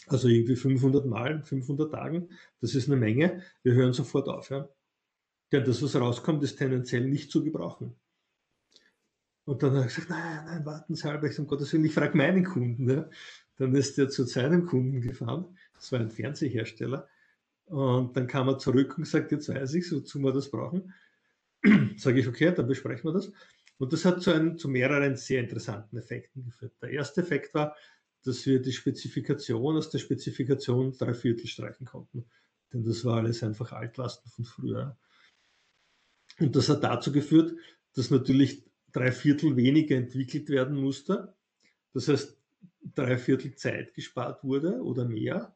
Also irgendwie 500 Mal, 500 Tagen. Das ist eine Menge. Wir hören sofort auf. Ja. Denn das, was rauskommt, ist tendenziell nicht zu gebrauchen. Und dann habe ich gesagt, nein, nein, warten Sie halber, um Gottes Willen, ich frage meinen Kunden. Ja. Dann ist er zu seinem Kunden gefahren. Das war ein Fernsehhersteller. Und dann kam er zurück und gesagt, jetzt weiß ich, wozu wir das brauchen. Sage ich, okay, dann besprechen wir das. Und das hat zu, einem, zu mehreren sehr interessanten Effekten geführt. Der erste Effekt war, dass wir die Spezifikation aus der Spezifikation drei Viertel streichen konnten. Denn das war alles einfach Altlasten von früher. Und das hat dazu geführt, dass natürlich drei Viertel weniger entwickelt werden musste. Das heißt, drei Viertel Zeit gespart wurde oder mehr.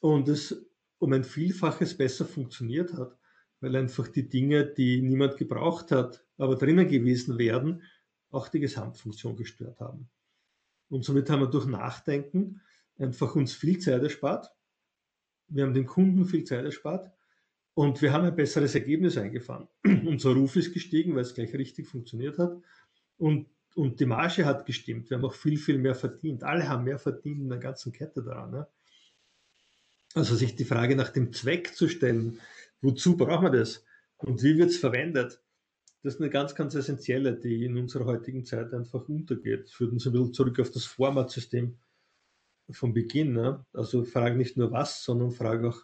Und es um ein Vielfaches besser funktioniert hat, weil einfach die Dinge, die niemand gebraucht hat, aber drinnen gewesen wären, auch die Gesamtfunktion gestört haben. Und somit haben wir durch Nachdenken einfach uns viel Zeit erspart. Wir haben den Kunden viel Zeit erspart und wir haben ein besseres Ergebnis eingefahren. Unser Ruf ist gestiegen, weil es gleich richtig funktioniert hat. Und, und die Marge hat gestimmt. Wir haben auch viel, viel mehr verdient. Alle haben mehr verdient in der ganzen Kette daran. Ne? Also sich die Frage nach dem Zweck zu stellen, wozu brauchen wir das und wie wird es verwendet, das ist eine ganz, ganz essentielle, die in unserer heutigen Zeit einfach untergeht. Führt uns ein bisschen zurück auf das Formatsystem vom Beginn. Ne? Also frage nicht nur was, sondern frage auch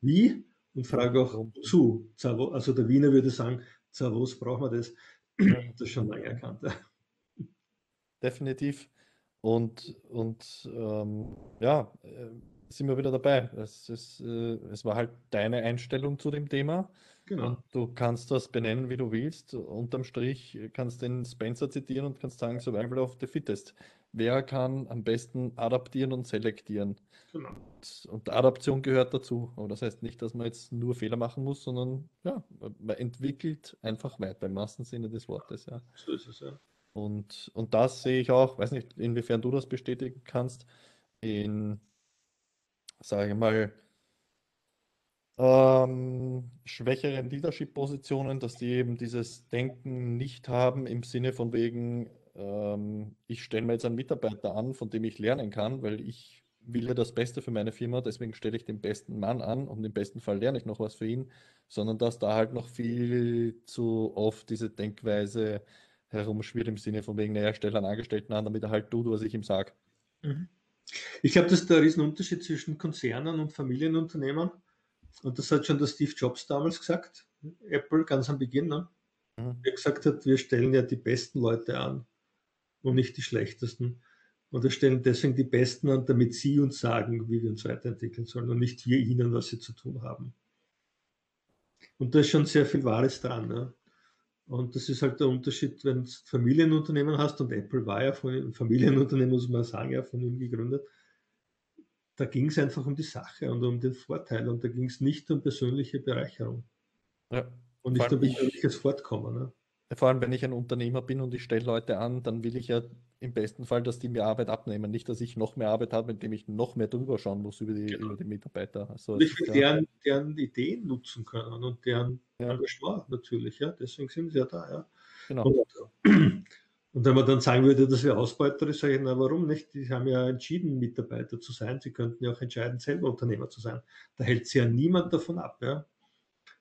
wie und frage auch zu. Also der Wiener würde sagen, was brauchen wir das? Das ist schon lange erkannt. Definitiv. Und, und ähm, ja, äh, sind wir wieder dabei. Es, ist, äh, es war halt deine Einstellung zu dem Thema. Genau. Und du kannst das benennen, wie du willst. Unterm Strich kannst den Spencer zitieren und kannst sagen, Survival of the Fittest. Wer kann am besten adaptieren und selektieren? Genau. Und, Adaption gehört dazu. Aber das heißt nicht, dass man jetzt nur Fehler machen muss, sondern ja, man entwickelt einfach weiter, im wahrsten Sinne des Wortes. Ja. So ist es, ja. Und, und das sehe ich auch, weiß nicht, inwiefern du das bestätigen kannst, in, sage ich mal, ähm, schwächeren Leadership-Positionen, dass die eben dieses Denken nicht haben im Sinne von wegen, ähm, ich stelle mir jetzt einen Mitarbeiter an, von dem ich lernen kann, weil ich will ja das Beste für meine Firma, deswegen stelle ich den besten Mann an und im besten Fall lerne ich noch was für ihn, sondern dass da halt noch viel zu oft diese Denkweise herumschwirrt im Sinne von wegen, naja, stelle einen Angestellten an, damit er halt tut, was ich ihm sage. Mhm. Ich glaube, das ist der Riesenunterschied zwischen Konzernen und Familienunternehmen. Und das hat schon der Steve Jobs damals gesagt, Apple ganz am Beginn, ne? mhm. der gesagt hat, wir stellen ja die besten Leute an und nicht die schlechtesten. Und wir stellen deswegen die Besten an, damit sie uns sagen, wie wir uns weiterentwickeln sollen und nicht wir ihnen, was sie zu tun haben. Und da ist schon sehr viel Wahres dran. Ne? Und das ist halt der Unterschied, wenn du Familienunternehmen hast, und Apple war ja von einem Familienunternehmen, muss man sagen, ja, von ihm gegründet. Da ging es einfach um die Sache und um den Vorteil und da ging es nicht um persönliche Bereicherung. Ja. Und nicht um persönliches Fortkommen. Ne? Vor allem, wenn ich ein Unternehmer bin und ich stelle Leute an, dann will ich ja im besten Fall, dass die mir Arbeit abnehmen. Nicht, dass ich noch mehr Arbeit habe, indem ich noch mehr drüber schauen muss über die, genau. über die Mitarbeiter. Also, und ich will deren, deren Ideen nutzen können und deren ja. Engagement natürlich. Ja? Deswegen sind sie ja da. Ja? Genau. Und, und, wenn man dann sagen würde, dass wir Ausbeuter ist, sage ich, na warum nicht? Die haben ja entschieden, Mitarbeiter zu sein. Sie könnten ja auch entscheiden, selber Unternehmer zu sein. Da hält sie ja niemand davon ab. Ja?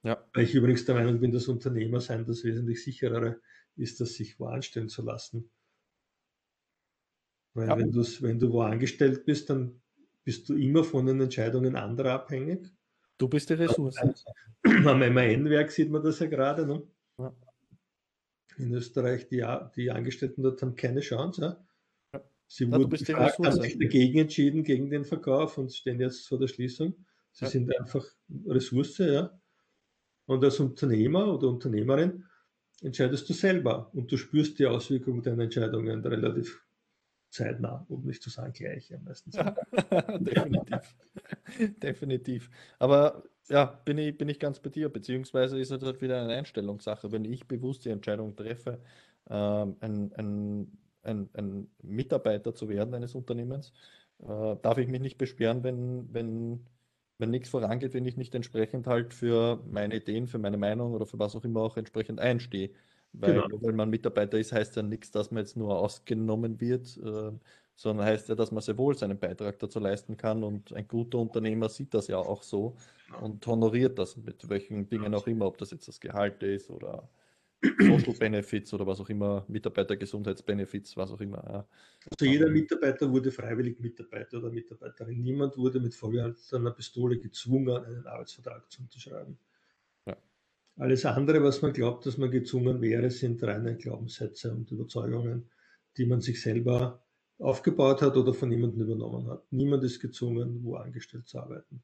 Ja. Weil ich übrigens der Meinung bin, dass Unternehmer sein das wesentlich sicherere ist, das sich wo anstellen zu lassen. Weil ja. wenn, wenn du wo angestellt bist, dann bist du immer von den Entscheidungen anderer abhängig. Du bist die Ressource. Am MAN-Werk sieht man das ja gerade. Ne? Ja. In Österreich, die, die Angestellten dort haben keine Chance. Ja. Sie wurden ja, gefragt, haben sich dagegen entschieden, gegen den Verkauf und stehen jetzt vor der Schließung. Sie ja. sind einfach Ressource, ja. Und als Unternehmer oder Unternehmerin entscheidest du selber und du spürst die Auswirkungen deiner Entscheidungen relativ zeitnah, um nicht zu sagen gleich am meisten. Definitiv. definitiv. Aber ja, bin ich, bin ich ganz bei dir, beziehungsweise ist es halt wieder eine Einstellungssache. Wenn ich bewusst die Entscheidung treffe, ähm, ein, ein, ein, ein, Mitarbeiter zu werden eines Unternehmens, äh, darf ich mich nicht beschweren, wenn, wenn, wenn nichts vorangeht, wenn ich nicht entsprechend halt für meine Ideen, für meine Meinung oder für was auch immer auch entsprechend einstehe. Weil genau. nur weil man Mitarbeiter ist, heißt ja nichts, dass man jetzt nur ausgenommen wird, äh, sondern heißt ja, dass man sehr wohl seinen Beitrag dazu leisten kann. Und ein guter Unternehmer sieht das ja auch so genau. und honoriert das mit welchen Dingen auch immer, ob das jetzt das Gehalt ist oder Social Benefits oder was auch immer, Mitarbeitergesundheitsbenefits, was auch immer. Ja. Also jeder Mitarbeiter wurde freiwillig Mitarbeiter oder Mitarbeiterin. Niemand wurde mit vollgehaltener Pistole gezwungen, einen Arbeitsvertrag zu unterschreiben. Alles andere, was man glaubt, dass man gezwungen wäre, sind reine Glaubenssätze und Überzeugungen, die man sich selber aufgebaut hat oder von jemandem übernommen hat. Niemand ist gezwungen, wo angestellt zu arbeiten.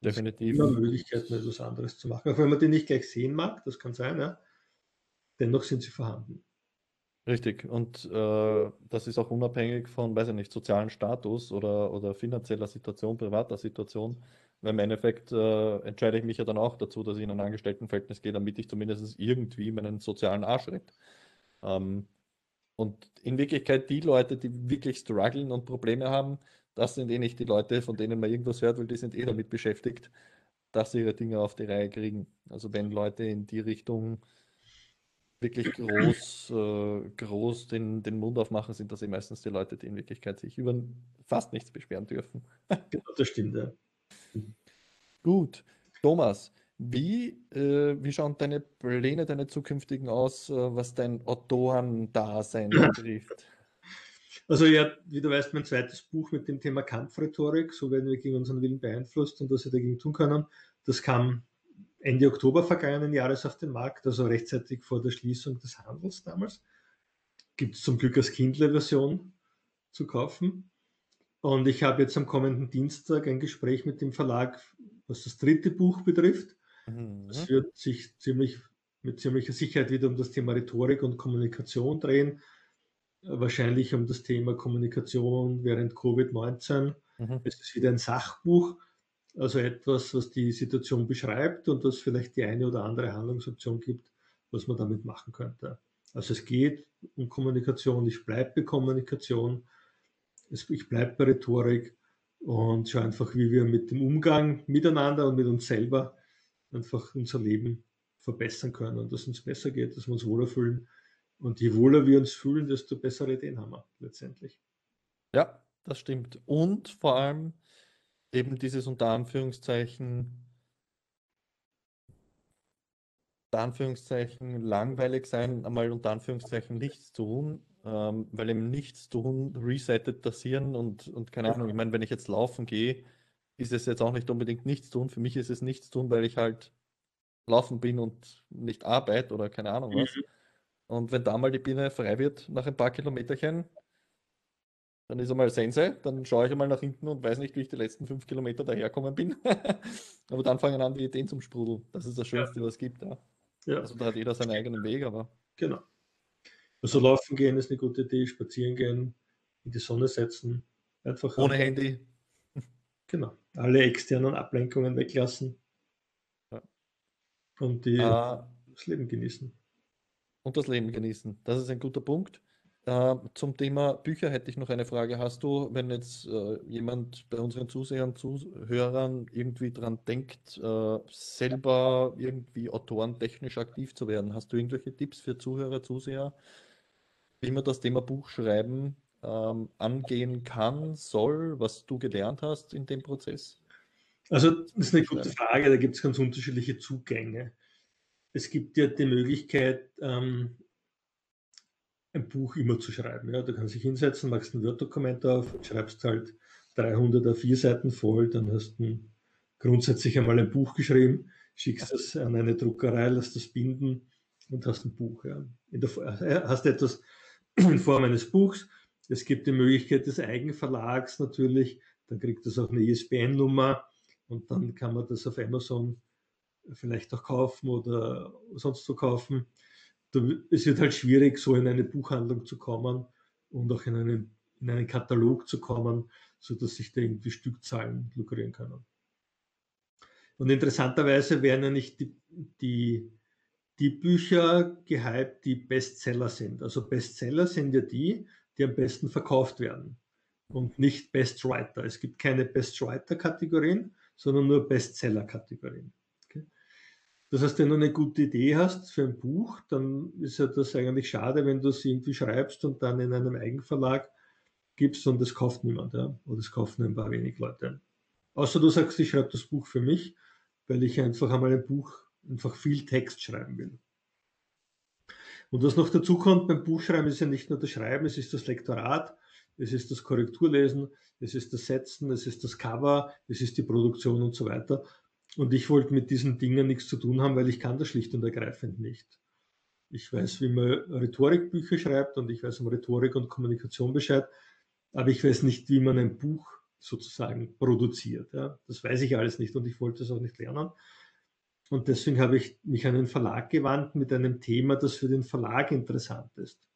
Definitiv. Es gibt immer Möglichkeiten, etwas anderes zu machen. Auch wenn man die nicht gleich sehen mag, das kann sein, ja, dennoch sind sie vorhanden. Richtig. Und äh, das ist auch unabhängig von, weiß ich nicht, sozialen Status oder, oder finanzieller Situation, privater Situation. Weil im Endeffekt äh, entscheide ich mich ja dann auch dazu, dass ich in ein Angestelltenverhältnis gehe, damit ich zumindest irgendwie meinen sozialen Arsch rette. Ähm, und in Wirklichkeit die Leute, die wirklich strugglen und Probleme haben, das sind eh nicht die Leute, von denen man irgendwas hört, weil die sind eh damit beschäftigt, dass sie ihre Dinge auf die Reihe kriegen. Also wenn Leute in die Richtung wirklich groß, äh, groß den, den Mund aufmachen, sind das eh meistens die Leute, die in Wirklichkeit sich über fast nichts beschweren dürfen. Genau, das stimmt, ja. Gut, Thomas, wie, äh, wie schauen deine Pläne, deine zukünftigen aus, äh, was dein Autorendasein betrifft? Also ja, wie du weißt, mein zweites Buch mit dem Thema Kampfrhetorik, so werden wir gegen unseren Willen beeinflusst und was wir dagegen tun können, das kam Ende Oktober vergangenen Jahres auf den Markt, also rechtzeitig vor der Schließung des Handels damals. Gibt es zum Glück als Kindle-Version zu kaufen. Und ich habe jetzt am kommenden Dienstag ein Gespräch mit dem Verlag, was das dritte Buch betrifft. Mhm. Das wird sich ziemlich, mit ziemlicher Sicherheit wieder um das Thema Rhetorik und Kommunikation drehen. Wahrscheinlich um das Thema Kommunikation während Covid-19. Mhm. Es ist wieder ein Sachbuch, also etwas, was die Situation beschreibt und was vielleicht die eine oder andere Handlungsoption gibt, was man damit machen könnte. Also es geht um Kommunikation, ich bleibe bei Kommunikation, ich bleibe bei Rhetorik und schaue einfach, wie wir mit dem Umgang miteinander und mit uns selber einfach unser Leben verbessern können und dass es uns besser geht, dass wir uns wohler fühlen. Und je wohler wir uns fühlen, desto bessere Ideen haben wir letztendlich. Ja, das stimmt. Und vor allem eben dieses unter Anführungszeichen, unter Anführungszeichen langweilig sein, einmal unter Anführungszeichen nichts tun, ähm, weil im Nichtstun resettet das Hirn und, und keine Ahnung, ich meine, wenn ich jetzt laufen gehe, ist es jetzt auch nicht unbedingt nichts tun. Für mich ist es nichts tun, weil ich halt laufen bin und nicht arbeite oder keine Ahnung was. Mhm. Und wenn da mal die Biene frei wird nach ein paar Kilometerchen, dann ist einmal Sense, dann schaue ich einmal nach hinten und weiß nicht, wie ich die letzten fünf Kilometer daherkommen bin. aber dann fangen an, die Ideen zum Sprudeln. Das ist das Schönste, ja. was es gibt. Ja. ja. Also da hat jeder seinen eigenen Weg, aber. Genau. Also laufen gehen ist eine gute Idee, spazieren gehen, in die Sonne setzen. Einfach Ohne Handy. Genau. Alle externen Ablenkungen weglassen. Ja. Und die, ah, das Leben genießen. Und das Leben genießen. Das ist ein guter Punkt. Uh, zum Thema Bücher hätte ich noch eine Frage. Hast du, wenn jetzt uh, jemand bei unseren Zusehern, Zuhörern irgendwie dran denkt, uh, selber irgendwie autorentechnisch aktiv zu werden, hast du irgendwelche Tipps für Zuhörer, Zuseher, wie man das Thema Buchschreiben ähm, angehen kann, soll, was du gelernt hast in dem Prozess? Also das ist eine gute Frage, da gibt es ganz unterschiedliche Zugänge. Es gibt ja die Möglichkeit, ähm, ein Buch immer zu schreiben. Ja, du kannst dich hinsetzen, machst ein Word-Dokument auf, schreibst halt 300 A4 Seiten voll, dann hast du grundsätzlich einmal ein Buch geschrieben, schickst das an eine Druckerei, lässt das binden und hast ein Buch. Ja. Der, äh, hast etwas in Form eines Buchs. Es gibt die Möglichkeit des Eigenverlags natürlich, dann kriegt das auch eine ISBN-Nummer und dann kann man das auf Amazon vielleicht auch kaufen oder sonst wo kaufen es wird halt schwierig, so in eine Buchhandlung zu kommen und auch in einen, in einen Katalog zu kommen, sodass sich da irgendwie Stückzahlen lukrieren können. Und interessanterweise werden ja nicht die, die, die Bücher gehypt, die Bestseller sind. Also Bestseller sind ja die, die am besten verkauft werden und nicht Best Writer. Es gibt keine Best Writer-Kategorien, sondern nur Bestseller-Kategorien. Das heißt, wenn du eine gute Idee hast für ein Buch, dann ist ja das eigentlich schade, wenn du es irgendwie schreibst und dann in einem Eigenverlag gibst und das kauft niemand, ja? oder es kaufen ein paar wenig Leute. Außer du sagst, ich schreibe das Buch für mich, weil ich einfach einmal ein Buch, einfach viel Text schreiben will. Und was noch dazu kommt beim Buchschreiben, ist ja nicht nur das Schreiben, es ist das Lektorat, es ist das Korrekturlesen, es ist das Setzen, es ist das Cover, es ist die Produktion und so weiter. Und ich wollte mit diesen Dingen nichts zu tun haben, weil ich kann das schlicht und ergreifend nicht. Ich weiß, wie man Rhetorikbücher schreibt und ich weiß um Rhetorik und Kommunikation Bescheid, aber ich weiß nicht, wie man ein Buch sozusagen produziert. Ja. Das weiß ich alles nicht und ich wollte es auch nicht lernen. Und deswegen habe ich mich an den Verlag gewandt mit einem Thema, das für den Verlag interessant ist.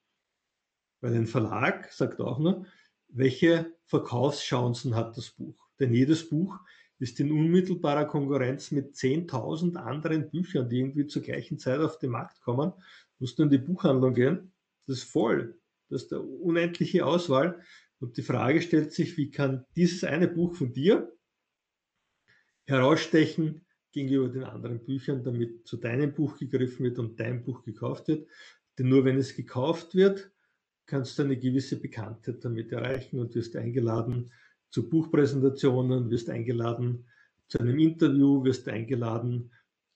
Weil ein Verlag sagt auch nur, welche Verkaufschancen hat das Buch? Denn jedes Buch ist in unmittelbarer Konkurrenz mit 10.000 anderen Büchern, die irgendwie zur gleichen Zeit auf den Markt kommen. Musst du in die Buchhandlung gehen, das ist voll. Das ist eine unendliche Auswahl. Und die Frage stellt sich, wie kann dieses eine Buch von dir herausstechen gegenüber den anderen Büchern, damit zu deinem Buch gegriffen wird und dein Buch gekauft wird. Denn nur wenn es gekauft wird, kannst du eine gewisse Bekanntheit damit erreichen und wirst eingeladen, zu Buchpräsentationen, wirst eingeladen zu einem Interview, wirst eingeladen,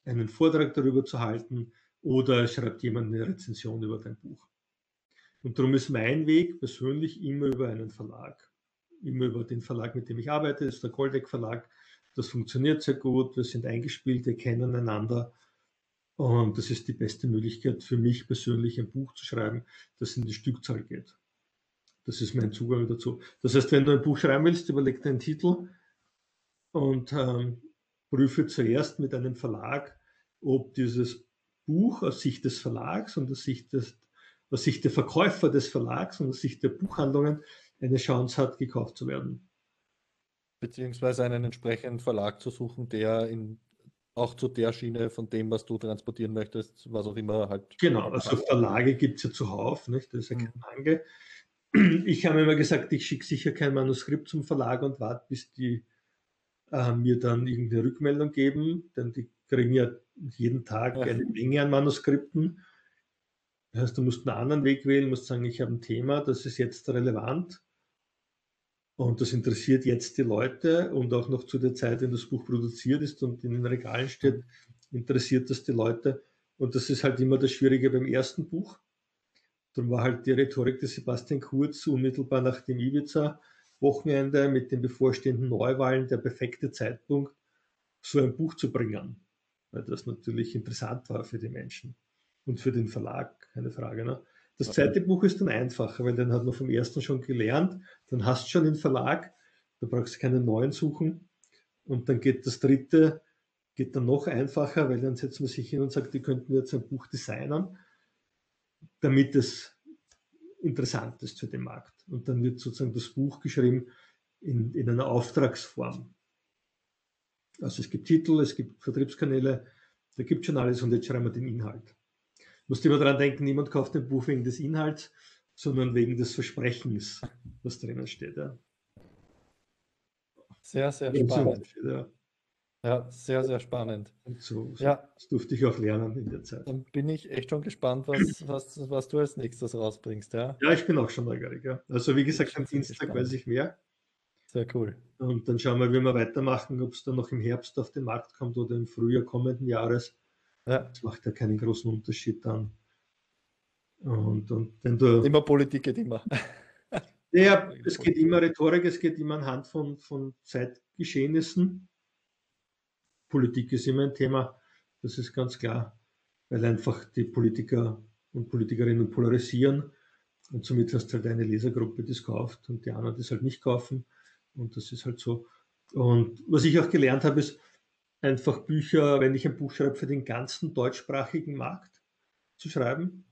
einen Vortrag darüber zu halten oder schreibt jemand eine Rezension über dein Buch. Und darum ist mein Weg persönlich immer über einen Verlag. Immer über den Verlag, mit dem ich arbeite, das ist der Goldeck Verlag. Das funktioniert sehr gut, wir sind eingespielt, wir kennen einander. Und das ist die beste Möglichkeit für mich persönlich, ein Buch zu schreiben, das in die Stückzahl geht. Das ist mein Zugang dazu. Das heißt, wenn du ein Buch schreiben willst, überleg dir einen Titel und ähm, prüfe zuerst mit einem Verlag, ob dieses Buch aus Sicht des Verlags und aus Sicht, des, aus Sicht der Verkäufer des Verlags und aus Sicht der Buchhandlungen eine Chance hat, gekauft zu werden. Beziehungsweise einen entsprechenden Verlag zu suchen, der in, auch zu der Schiene von dem, was du transportieren möchtest, was auch immer halt. Genau, also Verlage gibt es ja zuhauf, nicht? das ist ja kein mhm. Mangel. Ich habe immer gesagt, ich schicke sicher kein Manuskript zum Verlag und warte, bis die äh, mir dann irgendeine Rückmeldung geben, denn die kriegen ja jeden Tag ja. eine Menge an Manuskripten. Das heißt, du musst einen anderen Weg wählen, musst sagen, ich habe ein Thema, das ist jetzt relevant und das interessiert jetzt die Leute und auch noch zu der Zeit, wenn das Buch produziert ist und in den Regalen steht, interessiert das die Leute. Und das ist halt immer das Schwierige beim ersten Buch. Darum war halt die Rhetorik des Sebastian Kurz unmittelbar nach dem Ibiza-Wochenende mit den bevorstehenden Neuwahlen der perfekte Zeitpunkt, so ein Buch zu bringen weil das natürlich interessant war für die Menschen und für den Verlag, keine Frage. Ne? Das zweite Buch ist dann einfacher, weil dann hat man vom ersten schon gelernt, dann hast du schon den Verlag, da brauchst du keinen neuen suchen und dann geht das dritte, geht dann noch einfacher, weil dann setzt man sich hin und sagt, die könnten wir jetzt ein Buch designen, damit es interessant ist für den Markt. Und dann wird sozusagen das Buch geschrieben in, in einer Auftragsform. Also es gibt Titel, es gibt Vertriebskanäle, da gibt schon alles und jetzt schreiben wir den Inhalt. Musst immer daran denken, niemand kauft ein Buch wegen des Inhalts, sondern wegen des Versprechens, was drinnen steht. Ja. Sehr, sehr spannend. Ja. Ja. sehr, sehr spannend. Und so, so ja. das durfte ich auch lernen in der Zeit. Dann bin ich echt schon gespannt, was, was, was du als nächstes rausbringst. Ja, ja ich bin auch schon neugierig. Ja. Also wie gesagt, am Dienstag weiß ich mehr. Sehr cool. Und dann schauen wir, wie wir weitermachen, ob es dann noch im Herbst auf den Markt kommt oder im Frühjahr kommenden Jahres. Ja. Das macht ja keinen großen Unterschied dann. Und, und wenn du. Immer Politik geht immer. Ja, es geht immer Rhetorik, es geht immer anhand von, von Zeitgeschehnissen. Politik ist immer ein Thema, das ist ganz klar, weil einfach die Politiker und Politikerinnen polarisieren und somit hast du halt eine Lesergruppe, die es kauft und die anderen, die es halt nicht kaufen. Und das ist halt so. Und was ich auch gelernt habe, ist einfach Bücher, wenn ich ein Buch schreibe, für den ganzen deutschsprachigen Markt zu schreiben.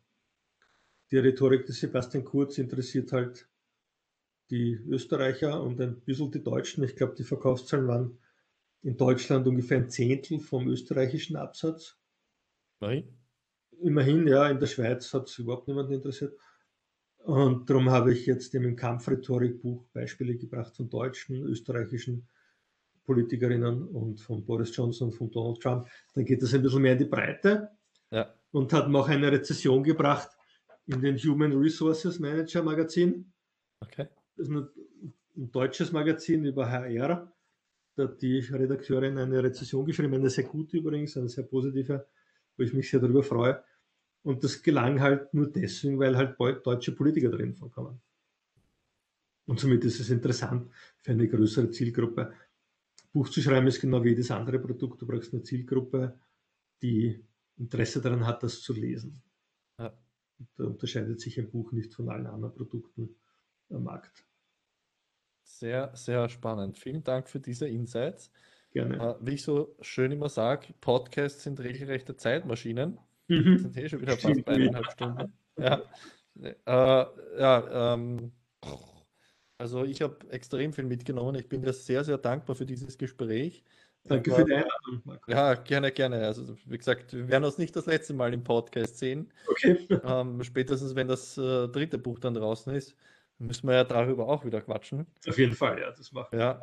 Die Rhetorik des Sebastian Kurz interessiert halt die Österreicher und ein bisschen die Deutschen. Ich glaube, die Verkaufszahlen waren in Deutschland ungefähr ein Zehntel vom österreichischen Absatz. Nein. Immerhin, ja, in der Schweiz hat es überhaupt niemanden interessiert. Und darum habe ich jetzt im Kampfrhetorikbuch Beispiele gebracht von deutschen, österreichischen Politikerinnen und von Boris Johnson und von Donald Trump. Dann geht das ein bisschen mehr in die Breite. Ja. Und hat mir auch eine Rezession gebracht in den Human Resources Manager Magazin. Okay. Das ist ein deutsches Magazin über HR. Da hat die Redakteurin eine Rezession geschrieben, eine sehr gute übrigens, eine sehr positive, wo ich mich sehr darüber freue. Und das gelang halt nur deswegen, weil halt deutsche Politiker drin vorkommen. Und somit ist es interessant für eine größere Zielgruppe. Buch zu schreiben ist genau wie jedes andere Produkt. Du brauchst eine Zielgruppe, die Interesse daran hat, das zu lesen. Ja. Da unterscheidet sich ein Buch nicht von allen anderen Produkten am Markt. Sehr, sehr spannend. Vielen Dank für diese Insights. Gerne. Äh, wie ich so schön immer sage, Podcasts sind regelrechte Zeitmaschinen. Mhm. sind eh schon wieder fast eineinhalb Stunden. Ja, äh, ja ähm, also ich habe extrem viel mitgenommen. Ich bin dir sehr, sehr dankbar für dieses Gespräch. Danke Aber, für die Einladung, Marco. Ja, gerne, gerne. Also wie gesagt, wir werden uns nicht das letzte Mal im Podcast sehen. Okay. Ähm, spätestens, wenn das äh, dritte Buch dann draußen ist, müssen wir ja darüber auch wieder quatschen. Auf jeden Fall, ja, das machen wir. Ja.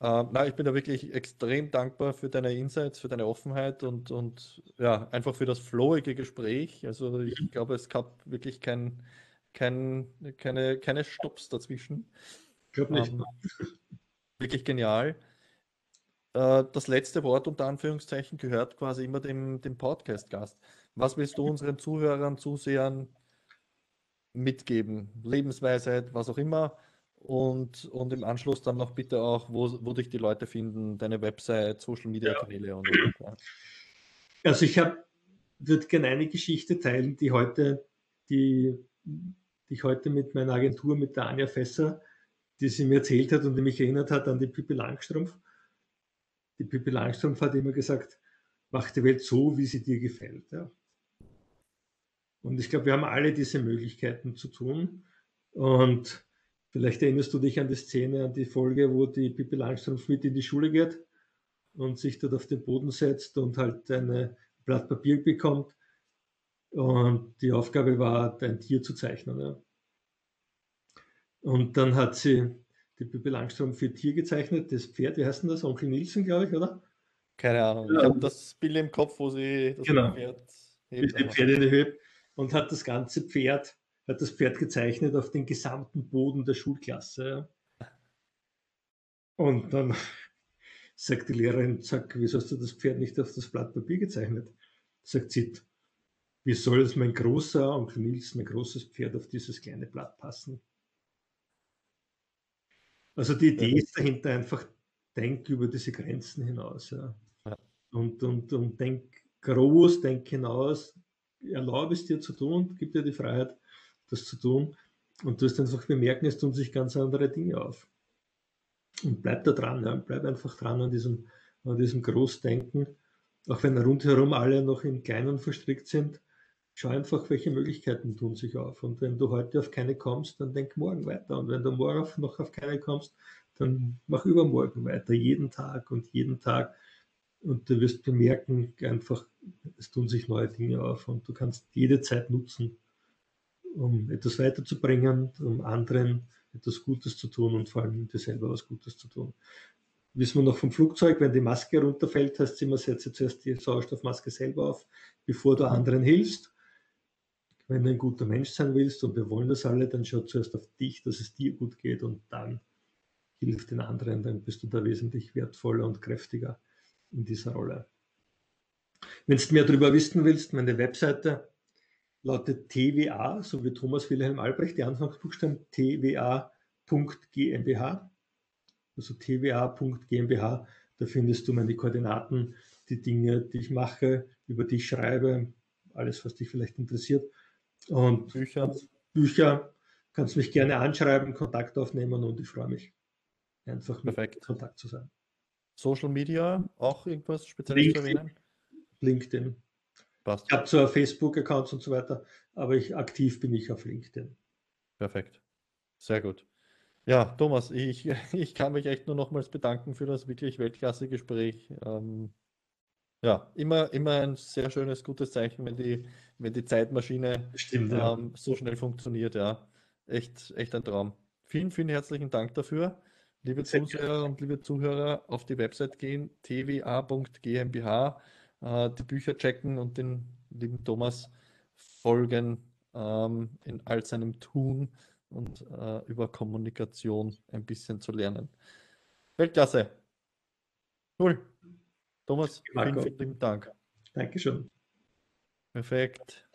Ähm, na, ich bin da wirklich extrem dankbar für deine Insights, für deine Offenheit und, und ja, einfach für das flowige Gespräch. Also ich mhm. glaube, es gab wirklich kein, kein, keine, keine Stops dazwischen. Ich glaube nicht. Ähm, wirklich genial. äh, das letzte Wort unter Anführungszeichen gehört quasi immer dem, dem Podcast-Gast. Was willst du unseren Zuhörern, Zusehern mitgeben? Lebensweisheit, was auch immer. Und, und im Anschluss dann noch bitte auch, wo, wo dich die Leute finden, deine Website, Social Media Kanäle ja. und so weiter. Also ich habe würde gerne eine Geschichte teilen, die heute, die, die ich heute mit meiner Agentur, mit der Anja Fässer, die sie mir erzählt hat und die mich erinnert hat an die Pippi Langstrumpf. Die Pippi Langstrumpf hat immer gesagt, mach die Welt so, wie sie dir gefällt. Ja. Und ich glaube, wir haben alle diese Möglichkeiten zu tun. Und vielleicht erinnerst du dich an die Szene, an die Folge, wo die Pippi Langstrumpf mit in die Schule geht und sich dort auf den Boden setzt und halt ein Blatt Papier bekommt. Und die Aufgabe war, ein Tier zu zeichnen. Ja. Und dann hat sie die Pippi Langstrumpf für Tier gezeichnet, das Pferd, wie heißt denn das? Onkel Nielsen, glaube ich, oder? Keine Ahnung. Ja. Ich habe das Bild im Kopf, wo sie das genau. Pferd hebt. Die Pferde in die Höhe und hat das ganze Pferd, hat das Pferd gezeichnet auf den gesamten Boden der Schulklasse. Und dann sagt die Lehrerin, sag, wieso hast du das Pferd nicht auf das Blatt Papier gezeichnet? Sagt sie, wie soll es mein großer Onkel Nils, mein großes Pferd auf dieses kleine Blatt passen? Also die Idee ist dahinter einfach, denk über diese Grenzen hinaus. Ja. Und, und, und denk groß, denk hinaus, erlaube es dir zu tun, gib dir die Freiheit, das zu tun. Und du wirst einfach bemerken, es tun sich ganz andere Dinge auf. Und bleib da dran, ja, bleib einfach dran an diesem, an diesem Großdenken. Auch wenn rundherum alle noch in Kleinen verstrickt sind, schau einfach, welche Möglichkeiten tun sich auf. Und wenn du heute auf keine kommst, dann denk morgen weiter. Und wenn du morgen noch auf keine kommst, dann mach übermorgen weiter, jeden Tag und jeden Tag. Und du wirst bemerken, einfach, es tun sich neue Dinge auf und du kannst jede Zeit nutzen, um etwas weiterzubringen, um anderen etwas Gutes zu tun und vor allem dir selber was Gutes zu tun. Wissen wir noch vom Flugzeug, wenn die Maske runterfällt, heißt es immer, setze zuerst die Sauerstoffmaske selber auf, bevor du anderen hilfst. Wenn du ein guter Mensch sein willst, und wir wollen das alle, dann schau zuerst auf dich, dass es dir gut geht und dann hilf den anderen, dann bist du da wesentlich wertvoller und kräftiger in dieser Rolle. Wenn du mehr darüber wissen willst, meine Webseite lautet TWA, so wie Thomas Wilhelm Albrecht, die Anfangsbuchstaben twa.gmbh, also twa.gmbh, da findest du meine Koordinaten, die Dinge, die ich mache, über die ich schreibe, alles, was dich vielleicht interessiert. Und Bücher. Bücher kannst mich gerne anschreiben, Kontakt aufnehmen und ich freue mich, einfach Perfekt. mit Kontakt zu sein. Social Media, auch irgendwas Spezielles zu erwähnen? LinkedIn. Passt. Ich habe zwar Facebook-Accounts und so weiter, aber ich aktiv bin ich auf LinkedIn. Perfekt. Sehr gut. Ja, Thomas, ich, ich kann mich echt nur nochmals bedanken für das wirklich Weltklasse-Gespräch. Ähm, ja, immer, immer ein sehr schönes, gutes Zeichen, wenn die, wenn die Zeitmaschine Stimmt, ja. ähm, so schnell funktioniert. Ja, echt, echt ein Traum. Vielen, vielen herzlichen Dank dafür. Liebe Zuseher und liebe Zuhörer, auf die Website gehen, twa.gmbh äh, die Bücher checken und den lieben Thomas folgen ähm, in all seinem Tun und äh, über Kommunikation ein bisschen zu lernen. Weltklasse. Cool. Thomas, vielen, vielen lieben Dank. Dankeschön. Perfekt.